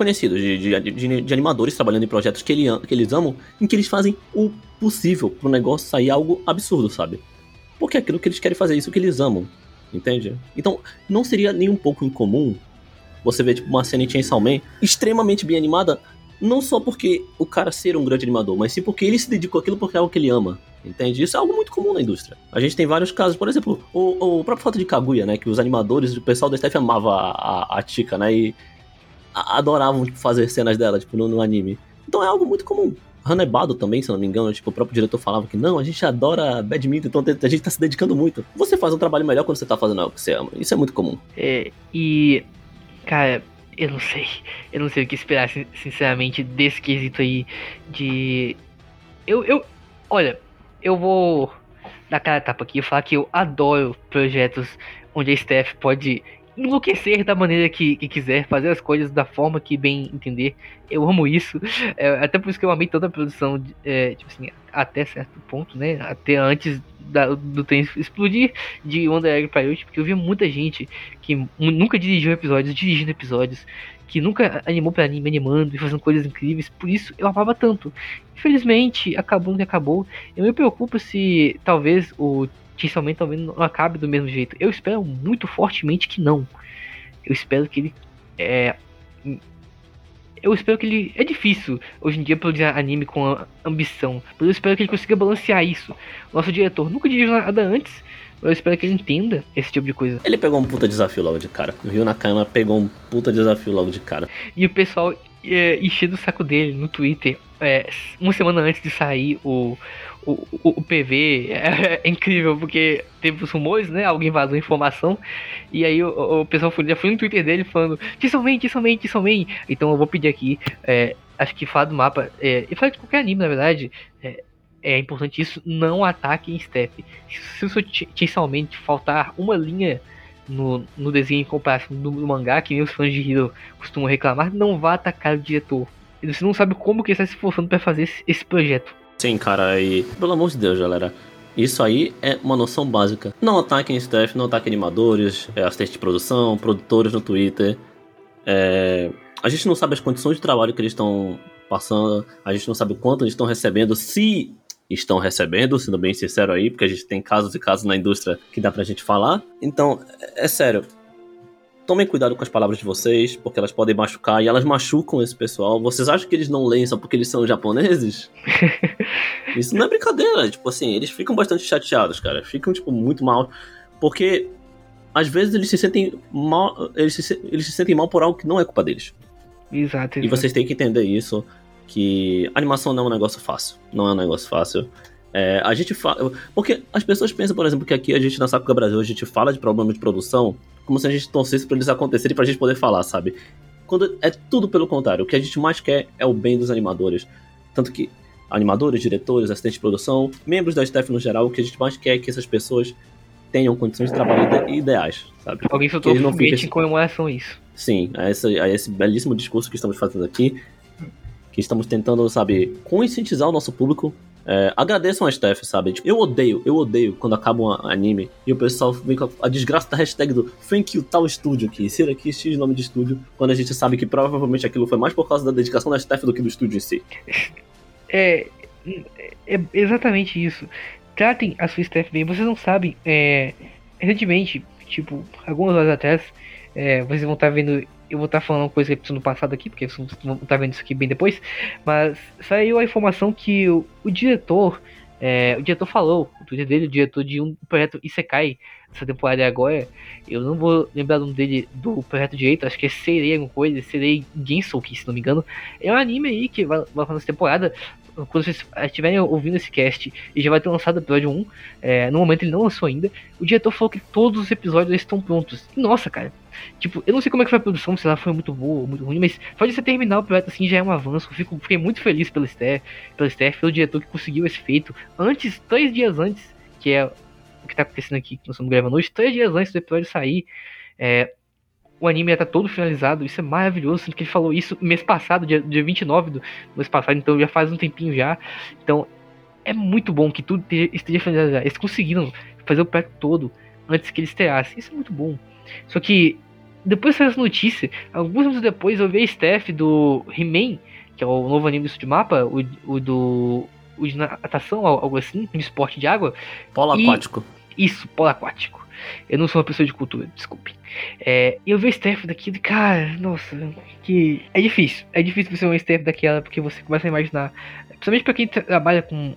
conhecidos, de, de, de, de animadores trabalhando em projetos que, ele, que eles amam, em que eles fazem o possível pro negócio sair algo absurdo, sabe? Porque é aquilo que eles querem fazer, isso que eles amam, entende? Então, não seria nem um pouco incomum você ver, tipo, uma cena em Chainsaw Man extremamente bem animada, não só porque o cara ser um grande animador, mas sim porque ele se dedicou àquilo porque é algo que ele ama. Entende? Isso é algo muito comum na indústria. A gente tem vários casos, por exemplo, o, o próprio fato de Kaguya, né? Que os animadores, o pessoal da staff amava a, a, a Chica, né? E adoravam tipo, fazer cenas dela, tipo, no, no, anime. Então é algo muito comum. Hanebado também, se não me engano, tipo, o próprio diretor falava que não, a gente adora badminton, então a gente tá se dedicando muito. Você faz um trabalho melhor quando você tá fazendo algo que você ama. Isso é muito comum. É, e. Cara, eu não sei. Eu não sei o que esperar, sinceramente, desse quesito aí de. Eu. eu olha, eu vou dar cara tapa aqui e falar que eu adoro projetos onde a Steph pode enlouquecer da maneira que, que, quiser, fazer as coisas da forma que bem entender. Eu amo isso. É, até por isso que eu amei toda a produção, é, tipo assim, até certo ponto, né? Até antes da, do trem explodir de Wonder Egg Pirate, porque eu vi muita gente que nunca dirigiu episódios, dirigindo episódios, que nunca animou para anime, animando e fazendo coisas incríveis, por isso eu amava tanto. Infelizmente, acabou no que acabou. Eu me preocupo se talvez o Man talvez não acabe do mesmo jeito. Eu espero muito fortemente que não. Eu espero que ele é eu espero que ele. É difícil hoje em dia produzir anime com ambição. Mas eu espero que ele consiga balancear isso. Nosso diretor nunca dirigiu nada antes. Eu espero que ele entenda esse tipo de coisa. Ele pegou um puta desafio logo de cara. O Rio Nakama pegou um puta desafio logo de cara. E o pessoal é, enchendo o saco dele no Twitter. É, uma semana antes de sair o, o, o, o PV é, é, incrível, porque teve os rumores, né? Alguém vazou informação. E aí o, o pessoal foi, já foi no Twitter dele falando: Tisselman, Tisselman, Tisselman. Então eu vou pedir aqui. É, acho que falar do mapa. É, e falar de qualquer anime, na verdade. É, é importante isso, não ataque em step. Se o seu Chainsaw Man faltar uma linha no, no desenho em comparação do, do, mangá, que nem os fãs de Hero costumam reclamar, não vá atacar o diretor. Você não sabe como que ele está se esforçando para fazer esse, esse, projeto. Sim, cara, e pelo amor de Deus, galera. Isso aí é uma noção básica. Não ataquem staff, não ataquem animadores, é, assistentes de produção, produtores no Twitter. É, a gente não sabe as condições de trabalho que eles estão passando, a gente não sabe o quanto eles estão recebendo, se estão recebendo, sendo bem sincero aí, porque a gente tem casos e casos na indústria que dá pra gente falar. Então, é, é sério. Tomem cuidado com as palavras de vocês, porque elas podem machucar e elas machucam esse pessoal. Vocês acham que eles não leem só porque eles são japoneses? Isso não é brincadeira. Tipo assim, eles ficam bastante chateados, cara. Ficam, tipo, muito mal. Porque às vezes eles se sentem mal. Eles se, eles se sentem mal por algo que não é culpa deles. Exato, exato. E vocês têm que entender isso que animação não é um negócio fácil. Não é um negócio fácil. É, a gente fala. Porque as pessoas pensam, por exemplo, que aqui a gente na Sakuga Brasil a gente fala de problemas de produção como se a gente torcesse para eles acontecerem pra gente poder falar, sabe? Quando é tudo pelo contrário. O que a gente mais quer é o bem dos animadores. Tanto que animadores, diretores, assistentes de produção, membros da staff no geral, o que a gente mais quer é que essas pessoas tenham condições de trabalho ideais, sabe? Alguém soltou um foguete em comemoração a isso. Sim, a esse, a esse belíssimo discurso que estamos fazendo aqui que estamos tentando, sabe, conscientizar o nosso público. É, agradeçam a Steph, sabe? Tipo, eu odeio, eu odeio quando acaba um anime e o pessoal vem com a desgraça da hashtag do Thank you tal estúdio aqui, ser aqui X nome de estúdio, quando a gente sabe que provavelmente aquilo foi mais por causa da dedicação da Steph do que do estúdio em si. É, é exatamente isso. Tratem a sua Steph bem. Vocês não sabem, é, recentemente, tipo, algumas horas atrás, é, vocês vão estar vendo eu vou estar tá falando coisa que no passado aqui, porque vocês vão estar tá vendo isso aqui bem depois. Mas saiu a informação que o, o diretor, é, o diretor falou, o Twitter dele, o diretor de um projeto Isekai, essa temporada agora, eu não vou lembrar o nome dele do projeto direito, acho que é Serei alguma coisa, Serei Gensouki, se não me engano. É um anime aí que vai, vai fazer essa temporada. Quando vocês estiverem ouvindo esse cast, e já vai ter lançado o episódio 1. É, no momento ele não lançou ainda. O diretor falou que todos os episódios estão prontos. E, nossa, cara, Tipo, eu não sei como é que foi a produção, se ela foi muito boa ou muito ruim, mas só de você terminar o projeto assim já é um avanço. Fico, fiquei muito feliz pelo Steph, pelo Steph, pelo diretor que conseguiu esse feito antes, três dias antes, que é o que tá acontecendo aqui, que nós estamos gravando hoje, três dias antes do episódio sair, é, o anime já tá todo finalizado, isso é maravilhoso, sendo que ele falou isso mês passado, dia, dia 29 do mês passado, então já faz um tempinho já. Então é muito bom que tudo esteja finalizado. Eles conseguiram fazer o projeto todo antes que ele estreasse, isso é muito bom. Só que depois dessa notícia, alguns anos depois eu vi a Steph do He-Man, que é o novo anime do de mapa, o, o do. o de natação, algo assim, de esporte de água. Polo aquático. Isso, polo aquático. Eu não sou uma pessoa de cultura, desculpe. É, eu vi a Steph daquilo e, cara, nossa, que. É difícil. É difícil você ver uma Steph daquela, porque você começa a imaginar. Principalmente pra quem tra- trabalha com,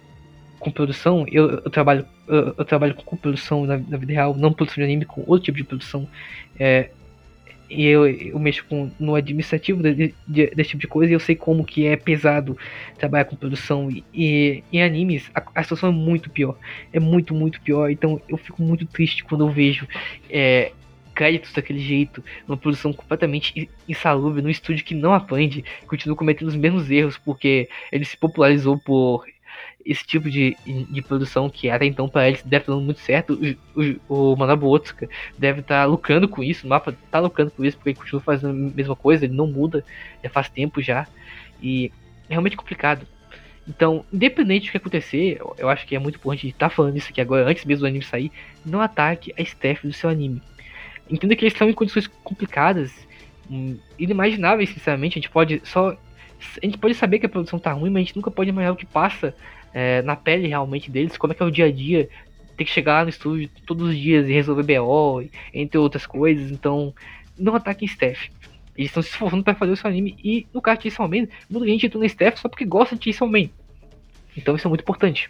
com produção, eu, eu trabalho. Eu, eu trabalho com produção na, na vida real, não produção de anime, com outro tipo de produção. É, e eu, eu mexo com, no administrativo de- de- desse tipo de coisa e eu sei como que é pesado trabalhar com produção e, em animes a, a situação é muito pior é muito, muito pior. Então eu fico muito triste quando eu vejo é, créditos daquele jeito, numa produção completamente in- insalubre, num estúdio que não aprende, continua cometendo os mesmos erros, porque ele se popularizou por esse tipo de, de produção que até então para eles deve estar dando muito certo. O, o, o Manabu Otsuka deve estar lucrando com isso, o mapa tá lucrando com isso, porque ele continua fazendo a mesma coisa, ele não muda, já faz tempo já. E é realmente complicado. Então, independente do que acontecer, eu- acho que é muito importante estar falando isso aqui agora, antes mesmo do anime sair, não ataque a staff do seu anime. Entenda que eles estão em condições complicadas, hum, inimagináveis, sinceramente. A gente pode só. A gente pode saber que a produção tá ruim, mas a gente nunca pode imaginar o que passa é, na pele realmente deles, como é que é o dia a dia, ter que chegar lá no estúdio todos os dias e resolver BO, entre outras coisas. Então, não ataquem staff. Eles estão se esforçando para fazer o seu anime. E no caso de Chainsaw Man, muita gente entrou na staff só porque gosta de Chainsaw Man. Então isso é muito importante.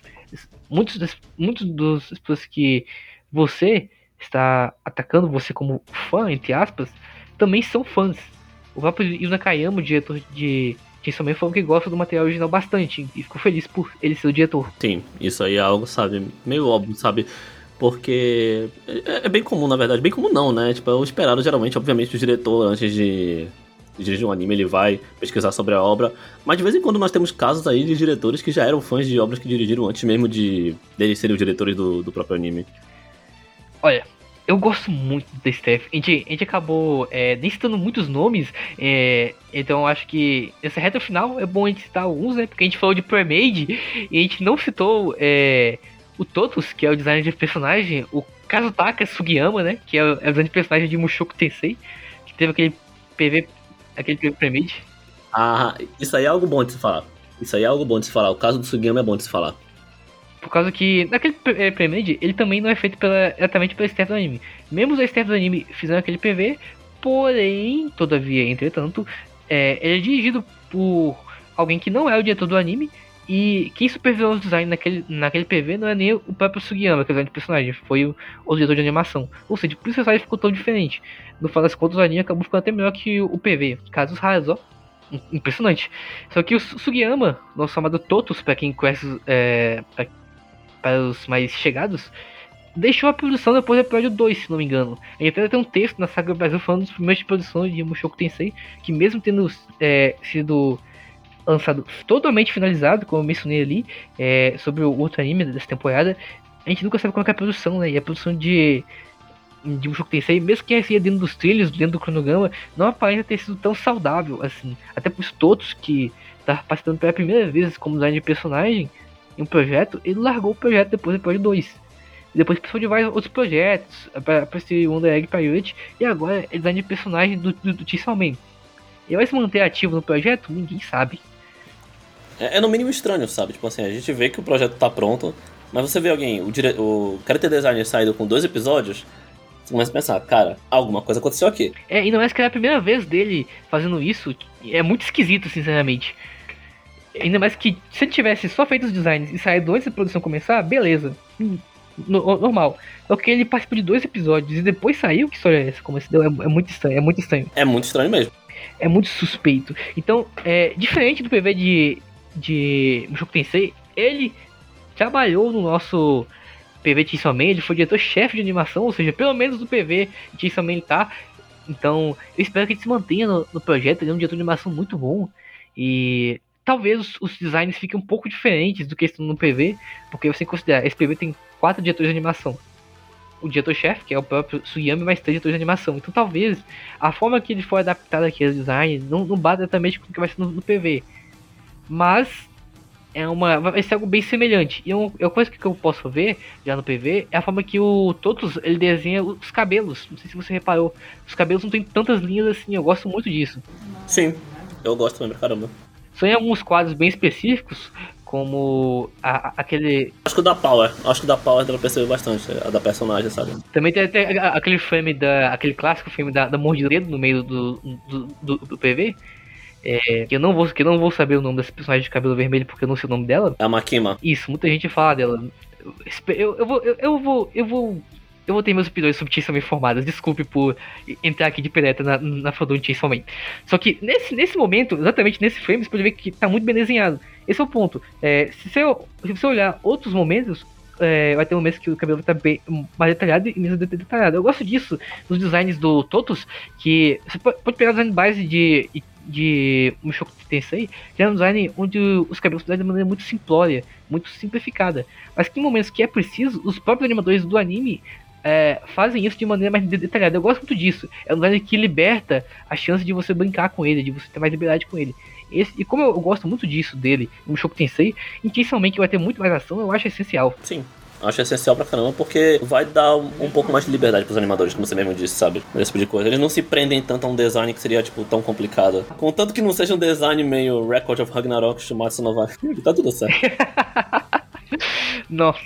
Muitos das, muitos dos pessoas que você está atacando, você como fã, entre aspas, também são fãs. O próprio Yu Nakayama, o diretor de Chainsaw Man, falou que gosta do material original bastante. E ficou feliz por ele ser o diretor. Sim, isso aí é algo, sabe, meio óbvio, sabe? Porque é, é bem comum, na verdade. Bem comum não, né? Tipo, é o esperado, geralmente, obviamente, o diretor, antes de dirigir um anime, ele vai pesquisar sobre a obra. Mas de vez em quando nós temos casos aí de diretores que já eram fãs de obras que dirigiram antes mesmo de deles serem os diretores do, do próprio anime. Olha, eu gosto muito da Steph. A gente, a gente acabou é, nem citando muitos nomes, é, então acho que nessa reta final é bom a gente citar alguns, né? Porque a gente falou de Premade e a gente não citou é, o Totus, que é o designer de personagem, o Kazutaka Sugiyama, né? Que é o, é o de personagem de Mushoku Tensei, que teve aquele PV, aquele PV Premade. Ah, isso aí é algo bom de se falar. Isso aí é algo bom de se falar. O caso do Sugiyama é bom de se falar. Por causa que naquele é, Premade, ele também não é feito pela, exatamente pela staff do anime. Mesmo os staff do anime fizeram aquele PV, porém, todavia, entretanto, é, ele é dirigido por alguém que não é o diretor do anime. E quem supervisou o design naquele, naquele PV não é nem o próprio Sugiyama, que é o design de personagem, foi o, o diretor de animação. Ou seja, por isso o design ficou tão diferente. No final das contas, o anime acabou ficando até melhor que o, PV. Casos raros, ó. Impressionante. Só que o Sugiyama, nosso amado Totus, para quem conhece, é, pra para os mais chegados, deixou a produção depois do episódio 2, se não me engano. A gente até tem um texto na Saga Brasil falando dos primeiros de produção de Mushoku Tensei, que mesmo tendo é, sido lançado totalmente finalizado, como eu mencionei ali, é, sobre o outro anime dessa temporada, a gente nunca sabe é, que é a produção, né? E a produção de de Mushoku Tensei, mesmo que seja dentro dos trilhos, dentro do cronograma, não aparenta ter sido tão saudável assim. Até por todos que tá participando pela primeira vez como design de personagem em um projeto, ele largou o projeto depois do episódio 2. Depois passou de vários outros projetos, para esse Wonder Egg Pirate, e agora é design de personagem do, do, do Chainsaw Man. Ele vai se manter ativo no projeto? Ninguém sabe. É, é no mínimo estranho, sabe? Tipo assim, a gente vê que o projeto tá pronto, mas você vê alguém, o, dire... o character designer saindo com dois episódios, você começa a pensar, cara, alguma coisa aconteceu aqui. É, ainda mais que era a primeira vez dele fazendo isso, é muito esquisito, sinceramente. Ainda mais que se ele tivesse só feito os designs e saído antes da produção começar, beleza. Hum, no- normal. Só que ele participou de dois episódios e depois saiu, que história é essa? Como se deu? É, é muito estranho, é muito estranho. É muito estranho mesmo. É muito suspeito. Então, é, diferente do PV de, de Mushoku Tensei, ele trabalhou no nosso PV de Chainsaw Man, ele foi diretor-chefe de animação, ou seja, pelo menos no PV de Chainsaw Man ele tá. Então, eu espero que ele se mantenha no, no projeto, ele é um diretor de animação muito bom. E talvez os, os designs fiquem um pouco diferentes do que estão no PV, porque você considera, esse PV tem quatro diretores de animação. o diretor-chefe, que é o próprio Sugiyama, mas três diretores de animação. Então talvez a forma que ele for adaptado aqui ao design não, não bata exatamente com o que vai ser no, no PV. Mas é uma vai ser algo bem semelhante. E uma, uma coisa que eu posso ver já no PV é a forma que o Totus ele desenha os cabelos. Não sei se você reparou. Os cabelos não tem tantas linhas assim, eu gosto muito disso. Sim, eu gosto também caramba. São em alguns quadros bem específicos, como a, a- aquele. Acho que o da Power, acho que o da Power dá pra perceber bastante, a da personagem, sabe? Também tem até aquele frame da. aquele clássico filme da, da dedo no meio do, do, do, do PV. É, que eu não vou que eu não vou saber o nome desse personagem de cabelo vermelho porque eu não sei o nome dela. É a Makima. Isso, muita gente fala dela. Eu, eu, eu vou. Eu, eu vou. Eu vou. Eu vou ter meus opiniões sobre Chainsaw Man formadas. Desculpe por entrar aqui de penetra na, na fandom de Chainsaw Man. Só que nesse, nesse momento, exatamente nesse frame, você pode ver que tá muito bem desenhado. Esse é o ponto. É, se, você, se você olhar outros momentos, é, vai ter momentos que o cabelo estar bem mais detalhado e menos detalhado. Eu gosto disso nos designs do Totus, que você pode pegar design base de, de Mushoku Tensei, que é um design onde os cabelos são de maneira muito simplória, muito simplificada. Mas que em momentos que é preciso, os próprios animadores do anime é, fazem isso de maneira mais de- detalhada. Eu gosto muito disso. É um design que liberta a chance de você brincar com ele, de você ter mais liberdade com ele. Esse- e como eu, gosto muito disso dele, no Mushoku Tensei, intencionalmente vai ter muito mais ação, eu acho essencial. Sim. Acho essencial pra caramba, porque vai dar um um pouco mais de liberdade pros animadores, como você mesmo disse, sabe? Esse tipo de coisa. Eles não se prendem tanto a um design que seria, tipo, tão complicado. Contanto que não seja um design meio Record of Ragnarok, Shumatsu no vai. Tá tudo certo. Nossa,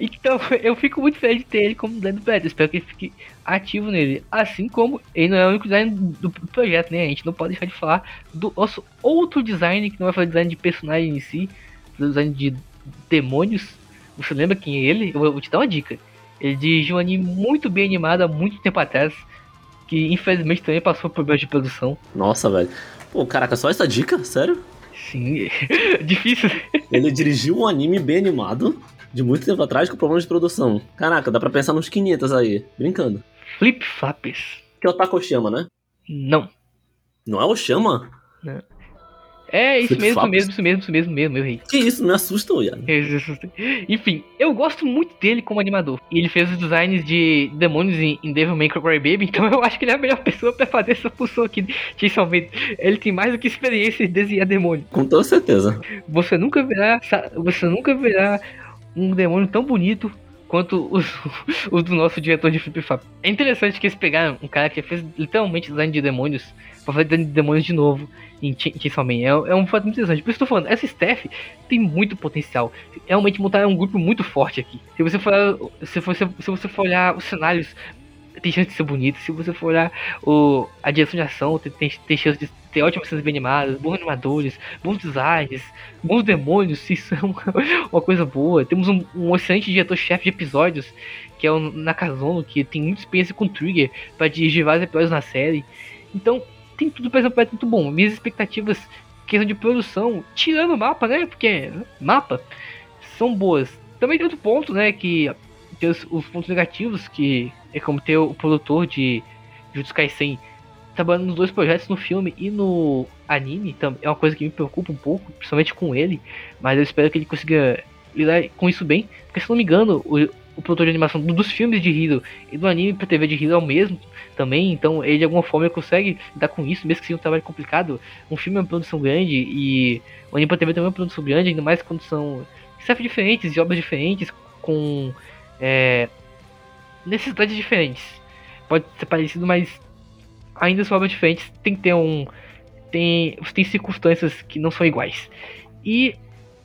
então eu fico muito feliz de ter ele como design do projeto. Espero que ele fique ativo nele. Assim como ele não é o único design do projeto, né? A gente não pode deixar de falar do nosso outro design, que não vai falar design de personagem em si, design de demônios. Você lembra quem é ele? Eu vou te dar uma dica. Ele dirigiu um anime muito bem animado há muito tempo atrás, que infelizmente também passou por problemas de produção. Nossa, velho. Pô, caraca, só essa dica? Sério? Sim, difícil. Ele dirigiu um anime bem animado, de muito tempo atrás, com problemas de produção. Caraca, dá pra pensar nos 500 aí. Brincando. Flip Flappers. Que é o Takoshima, né? Não. Não é o Shama? É isso mesmo, isso mesmo, isso mesmo, isso mesmo, mesmo, meu rei. Que isso, me assusta, Ian. Enfim, eu gosto muito dele como animador. E ele fez os designs de demônios em, em Devil May Cry Baby, então eu acho que ele é a melhor pessoa pra fazer essa função aqui de Man. Ele tem mais do que experiência em desenhar demônio. Com toda certeza. Você nunca verá, você nunca verá um demônio tão bonito quanto os, os do nosso diretor de Flip Flop. É interessante que eles pegaram um cara que fez literalmente design de demônios pra fazer design de demônios de novo em Ch- em Chainsaw Man. É, é um fato interessante. Por isso que eu tô falando, essa staff tem muito potencial. Realmente montaram um grupo muito forte aqui. Se você for, se você, se você for olhar os cenários, tem chance de ser bonito. Se você for olhar o, a direção de ação, tem, tem, tem chance de ter ótimas cenas bem animadas, bons animadores, bons designs, bons demônios, isso é uma, uma coisa boa. Temos um, um excelente diretor-chefe de episódios, que é o Nakazono, que tem muita experiência com Trigger para dirigir vários episódios na série. Então, tem tudo pra ser um muito bom. Minhas expectativas, questão de produção, tirando o mapa, né? Porque mapa são boas. Também tem outro ponto, né? Que tem os, os pontos negativos, que é como ter o produtor de Jutsu Kaisen trabalhando nos dois projetos, no filme e no anime, é uma coisa que me preocupa um pouco, principalmente com ele, mas eu espero que ele consiga lidar com isso bem, porque se não me engano, o, o produtor de animação do- dos filmes de Hiro e do anime pra TV de Hiro é o mesmo também, então ele de alguma forma consegue lidar com isso, mesmo que seja um trabalho complicado. Um filme é uma produção grande e o anime pra TV também é uma produção grande, ainda mais quando são chefes diferentes, de obras diferentes, com é, necessidades diferentes. Pode ser parecido, mas ainda são diferentes, tem que ter um. Tem, tem circunstâncias que não são iguais. E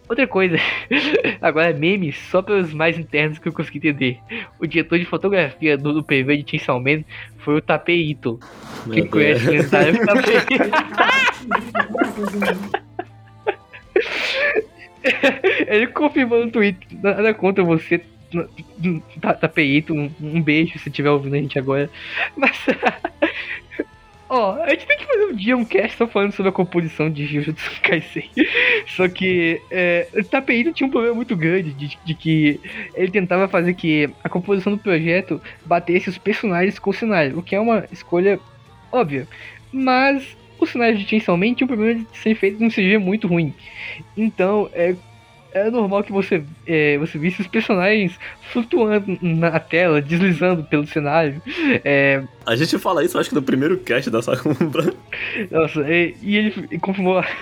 outra coisa, agora memes só pelos mais internos que eu consegui entender. O diretor de fotografia do, do PV de Chainsaw Man foi o Tapei Ito. Quem Meu conhece Deus. o Tapei Ele confirmou no Twitter, nada contra você, Ta- Tapei Ito, um, um beijo se estiver ouvindo a gente agora. Mas. Ó, a gente tem que fazer um dia um cast só falando sobre a composição de Jujutsu Kaisen. Só que é, Tapeito tinha um problema muito grande de, de que ele tentava fazer que a composição do projeto batesse os personagens com o cenário, o que é uma escolha óbvia. Mas o cenário de Chainsaw Man tinha um problema de ser feito num CG muito ruim. Então, é, é normal que você, é, você visse os personagens flutuando na tela, deslizando pelo cenário. É, A gente fala isso, acho que no primeiro cast da Sakumbra. nossa, e, e ele confirmou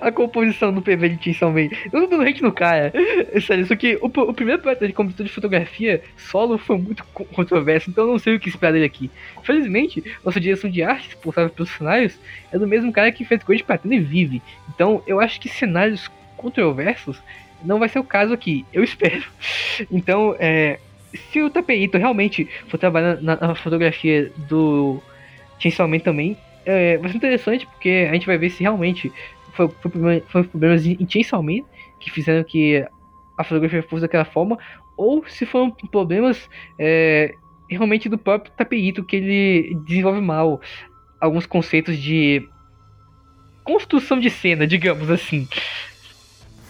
a composição do PV de Chainsaw Man. Eu não dando hate no cara. É Sério, só que o, o primeiro projeto de composição de fotografia solo foi muito co- controverso, então eu não sei o que esperar dele aqui. Felizmente, nossa direção de arte, responsável pelos cenários, é do mesmo cara que fez coisa de Platino e Vive. Então eu acho que cenários controversos não vai ser o caso aqui. Eu espero. Então, é, se o Tapeito realmente for trabalhar na, na fotografia do Chainsaw Man também, é, vai ser interessante porque a gente vai ver se realmente foi, foi, foi problemas em em Chainsaw Man que fizeram que a fotografia fosse daquela forma, ou se foram problemas é, realmente do próprio Tapeito que ele desenvolve mal alguns conceitos de construção de cena, digamos assim.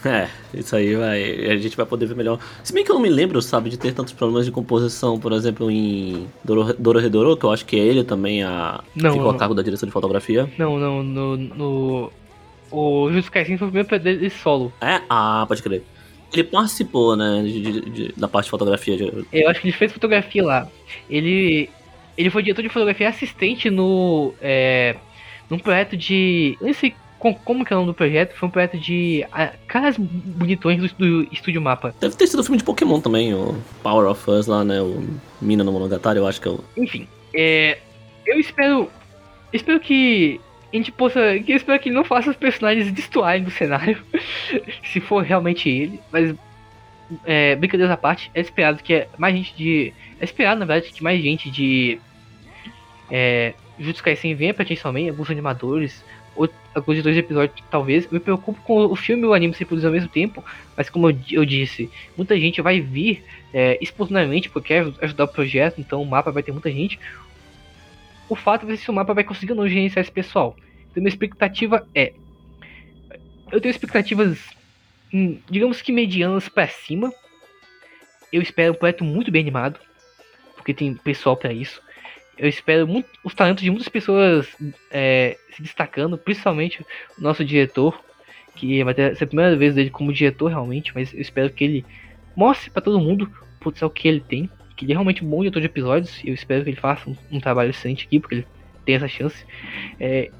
É, isso aí vai. A gente vai poder ver melhor. Se bem que eu não me lembro, sabe, de ter tantos problemas de composição, por exemplo, em Doro- Dororedoro, que eu acho que é ele também a. Não, ficou a cargo da direção de fotografia. Não, não, no. no o Kaisen foi o primeiro dele solo. É? Ah, pode crer. Ele participou, né, de- de- de- da parte de fotografia. Eu acho que ele fez fotografia lá. Ele. Ele foi diretor de fotografia assistente no. É, num projeto de. Eu nem sei com- como que é o nome do projeto. Foi um projeto de. ah, caras bonitões do, do Estúdio Mapa. Deve ter sido o filme de Pokémon também, o Power of Us lá, né? O Mina no Monogatari, eu acho que é o. Enfim. É, eu espero. Espero que. A gente possa. Que eu espero que ele não faça os personagens destoarem do cenário. se for realmente ele. Mas. É, brincadeiras à parte, é esperado que mais gente de. É esperado, na verdade, que mais gente de. É, Jutsu Kaisen venha pra Chainsaw Man, alguns animadores, alguns dois episódios, talvez. Me preocupo com o filme e o anime se produzir ao mesmo tempo, mas como eu, eu disse, muita gente vai vir é, espontaneamente porque quer ajudar o projeto, então o mapa vai ter muita gente. O fato é se o mapa vai conseguir ou não gerenciar esse pessoal. Então minha expectativa é. Eu tenho expectativas, hum, digamos que medianas pra cima. Eu espero um projeto muito bem animado, porque tem pessoal pra isso. Eu espero muito os talentos de muitas pessoas é, se destacando, principalmente o nosso diretor, que vai ter a primeira vez dele como diretor realmente, mas eu espero que ele mostre pra todo mundo o potencial que ele tem, que ele é realmente um bom diretor de episódios, eu espero que ele faça um, um trabalho excelente aqui, porque ele tem essa chance. É,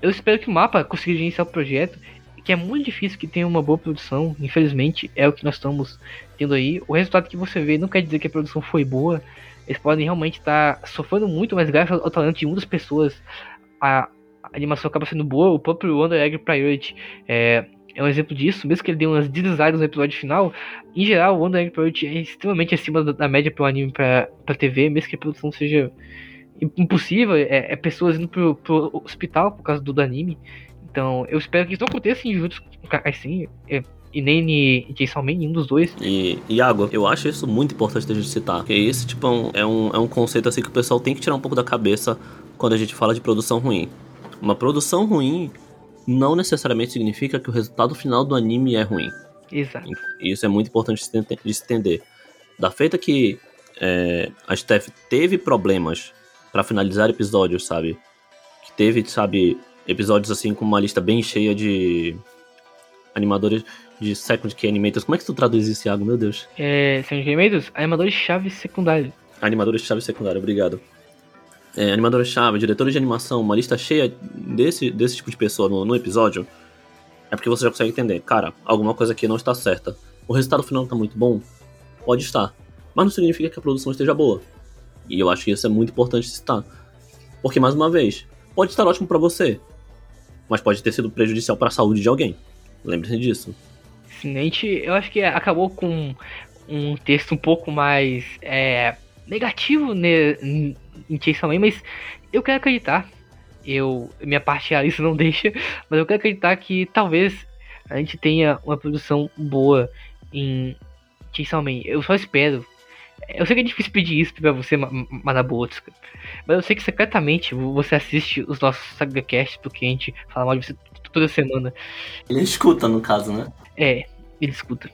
eu espero que o mapa consiga gerenciar o projeto, que é muito difícil que tenha uma boa produção, infelizmente é o que nós estamos tendo aí. O resultado que você vê não quer dizer que a produção foi boa, eles podem realmente estar sofrendo muito, mas graças ao talento de muitas pessoas, a, a animação acaba sendo boa. O próprio Wonder Egg Priority é, é um exemplo disso, mesmo que ele dê umas deslizadas no episódio final. Em geral, o Wonder Egg Priority é extremamente acima da, da média para o anime para TV, mesmo que a produção seja impossível. É, é pessoas indo pro, pro hospital por causa do, do anime. Então, eu espero que isso não aconteça em Jutsu Kaisen, é, e nem em Chainsaw Man, nenhum dos dois. E, Iago, eu acho isso muito importante da gente citar. Porque esse, tipo, é um, é um, é um conceito assim que o pessoal tem que tirar um pouco da cabeça quando a gente fala de produção ruim. Uma produção ruim não necessariamente significa que o resultado final do anime é ruim. Exato. E isso é muito importante de se enten- de se entender. Da feita que é, a Steph teve problemas pra finalizar episódios, sabe? Que teve, sabe, episódios assim com uma lista bem cheia de animadores de Second Key Animators. Como é que tu traduz isso, Iago? Meu Deus. É, são gemidos, animadores-chave secundários. Animadores-chave secundário, obrigado. É, animadores-chave, diretores de animação, uma lista cheia desse, desse tipo de pessoa no, no episódio, é porque você já consegue entender, cara, alguma coisa aqui não está certa. O resultado final tá muito bom? Pode estar. Mas não significa que a produção esteja boa. E eu acho que isso é muito importante citar. Porque, mais uma vez, pode estar ótimo pra você, mas pode ter sido prejudicial para a saúde de alguém. Lembre-se disso. A gente, eu acho que acabou com um texto um pouco mais é, negativo né, em Chainsaw Man, mas eu quero acreditar. Eu, minha parte a isso não deixa, mas eu quero acreditar que talvez a gente tenha uma produção boa em Chainsaw Man. Eu só espero. Eu sei que é difícil pedir isso pra você, Ma- Ma- Manabotsuka, mas eu sei que secretamente você assiste os nossos SagaCast, porque a gente fala mal de você toda semana. Ele escuta, no caso, né? É, ele escuta.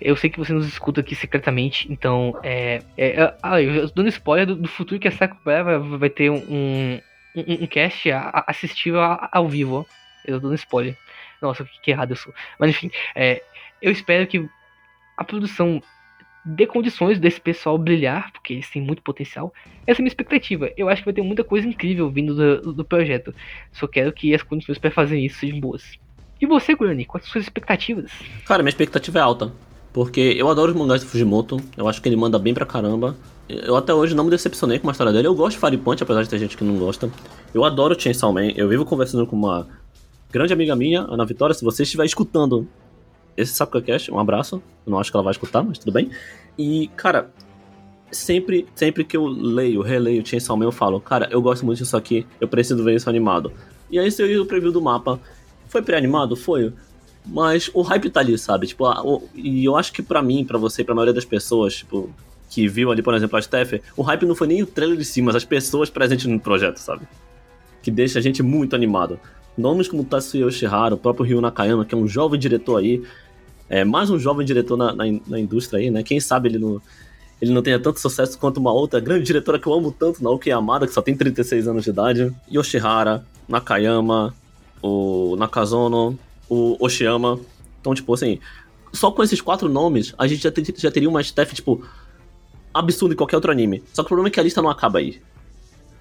Eu sei que você nos escuta aqui secretamente, então é. é é- ah, eu tô dando spoiler do, do futuro que a Sakura vai, vai ter um, um, um, cast assistível ao vivo, ó. Eu tô dando spoiler. Nossa, que errado eu sou. Mas enfim, é, eu espero que a produção dê condições desse pessoal brilhar, porque eles têm muito potencial. Essa é a minha expectativa. Eu acho que vai ter muita coisa incrível vindo do, do projeto. Só quero que as condições para fazer isso sejam boas. E você, Gurani, quais são suas expectativas? Cara, minha expectativa é alta. Porque eu adoro os mangás do Fujimoto, eu acho que ele manda bem pra caramba. Eu até hoje não me decepcionei com a história dele. Eu gosto de Fire Punch, apesar de ter gente que não gosta. Eu adoro Chainsaw Man. Eu vivo conversando com uma grande amiga minha, Ana Vitória. Se você estiver escutando esse Sakuga Cast, um abraço. Eu não acho que ela vai escutar, mas tudo bem. E, cara, sempre, sempre que eu leio, releio Chainsaw Man, eu falo, cara, eu gosto muito disso aqui, eu preciso ver isso animado. E aí saiu o preview do mapa. Foi pré-animado? Foi. Mas o hype tá ali, sabe? Tipo, a, o, e eu acho que para mim, para você, pra maioria das pessoas, tipo, que viu ali, por exemplo, a Steph, o hype não foi nem o trailer de si, mas as pessoas presentes no projeto, sabe? Que deixa a gente muito animado. Nomes como Tatsuya Yoshihara, o próprio Ryu Nakayama, que é um jovem diretor aí, é mais um jovem diretor na, na, na indústria aí, né? Quem sabe ele não, ele não tenha tanto sucesso quanto uma outra grande diretora que eu amo tanto, Naoki Yamada, que só tem 36 anos de idade. Yoshihara, Nakayama, o Nakazono, o Oshiyama. Então, tipo assim, só com esses quatro nomes, a gente já, ter, já teria uma staff, tipo, absurda em qualquer outro anime. Só que o problema é que a lista não acaba aí.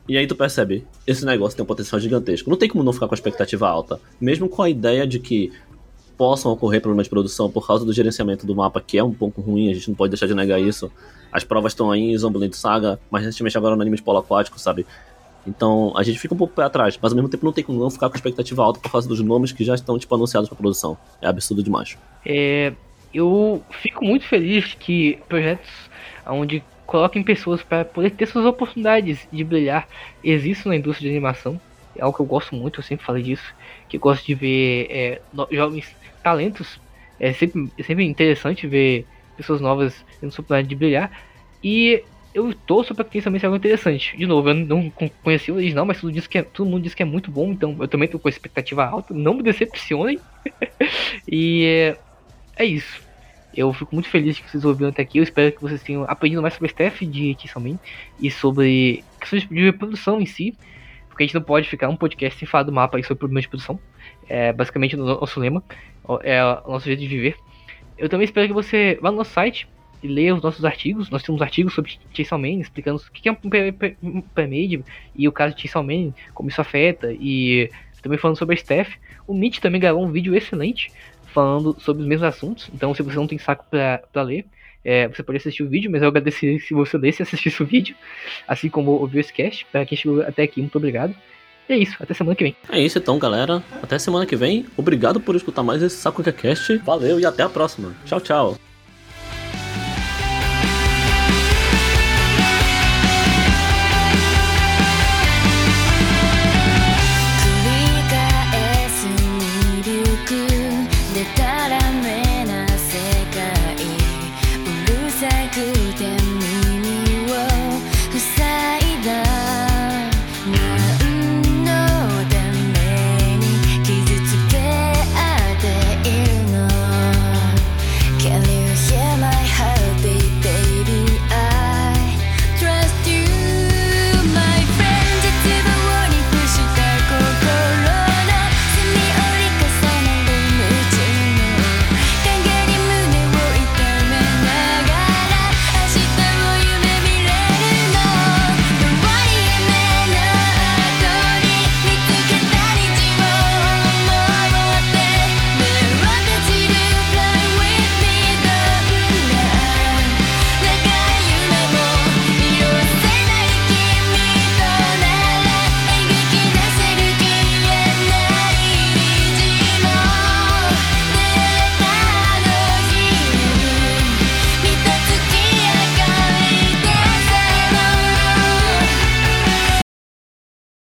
E aí tu percebe, esse negócio tem um potencial gigantesco. Não tem como não ficar com a expectativa alta. Mesmo com a ideia de que possam ocorrer problemas de produção por causa do gerenciamento do mapa, que é um pouco ruim, a gente não pode deixar de negar isso. As provas estão aí em Zombie Saga, mas recentemente agora no anime de polo aquático, sabe? Então a gente fica um pouco pé atrás, mas ao mesmo tempo não tem como não ficar com expectativa alta por causa dos nomes que já estão tipo, anunciados para produção. É absurdo demais. É, eu fico muito feliz que projetos onde coloquem pessoas para poder ter suas oportunidades de brilhar existam na indústria de animação. É algo que eu gosto muito, eu sempre falei disso. Que eu gosto de ver é, jovens talentos. É sempre, é sempre interessante ver pessoas novas tendo oportunidade de brilhar. E eu torço para que isso também algo interessante. De novo, eu não conheci o original, mas tudo, diz que é, todo mundo diz que é muito bom, então eu também tô com expectativa alta. Não me decepcionem. e é, é, isso. Eu fico muito feliz que vocês ouviram até aqui. Eu espero que vocês tenham aprendido mais sobre o staff de Kissamin e sobre questões de produção em si. Porque a gente não pode ficar um podcast sem falar do mapa e sobre problemas de produção. É basicamente o nosso lema, é o nosso jeito de viver. Eu também espero que você vá no nosso site e ler os nossos artigos. Nós temos artigos sobre Chainsaw Man, explicando o que é um pré-made e o caso de Chainsaw Man, como isso afeta, e também falando sobre a Steph. O Mitch também gravou um vídeo excelente falando sobre os mesmos assuntos, então se você não tem saco para ler, é, você pode assistir o vídeo, mas eu agradeceria se você lesse e assistisse o vídeo, assim como ouvir esse cast. Para quem chegou até aqui, muito obrigado. E é isso, até semana que vem. É isso então, galera. Até semana que vem. Obrigado por escutar mais esse Saco Cast. Valeu e até a próxima. Tchau, tchau.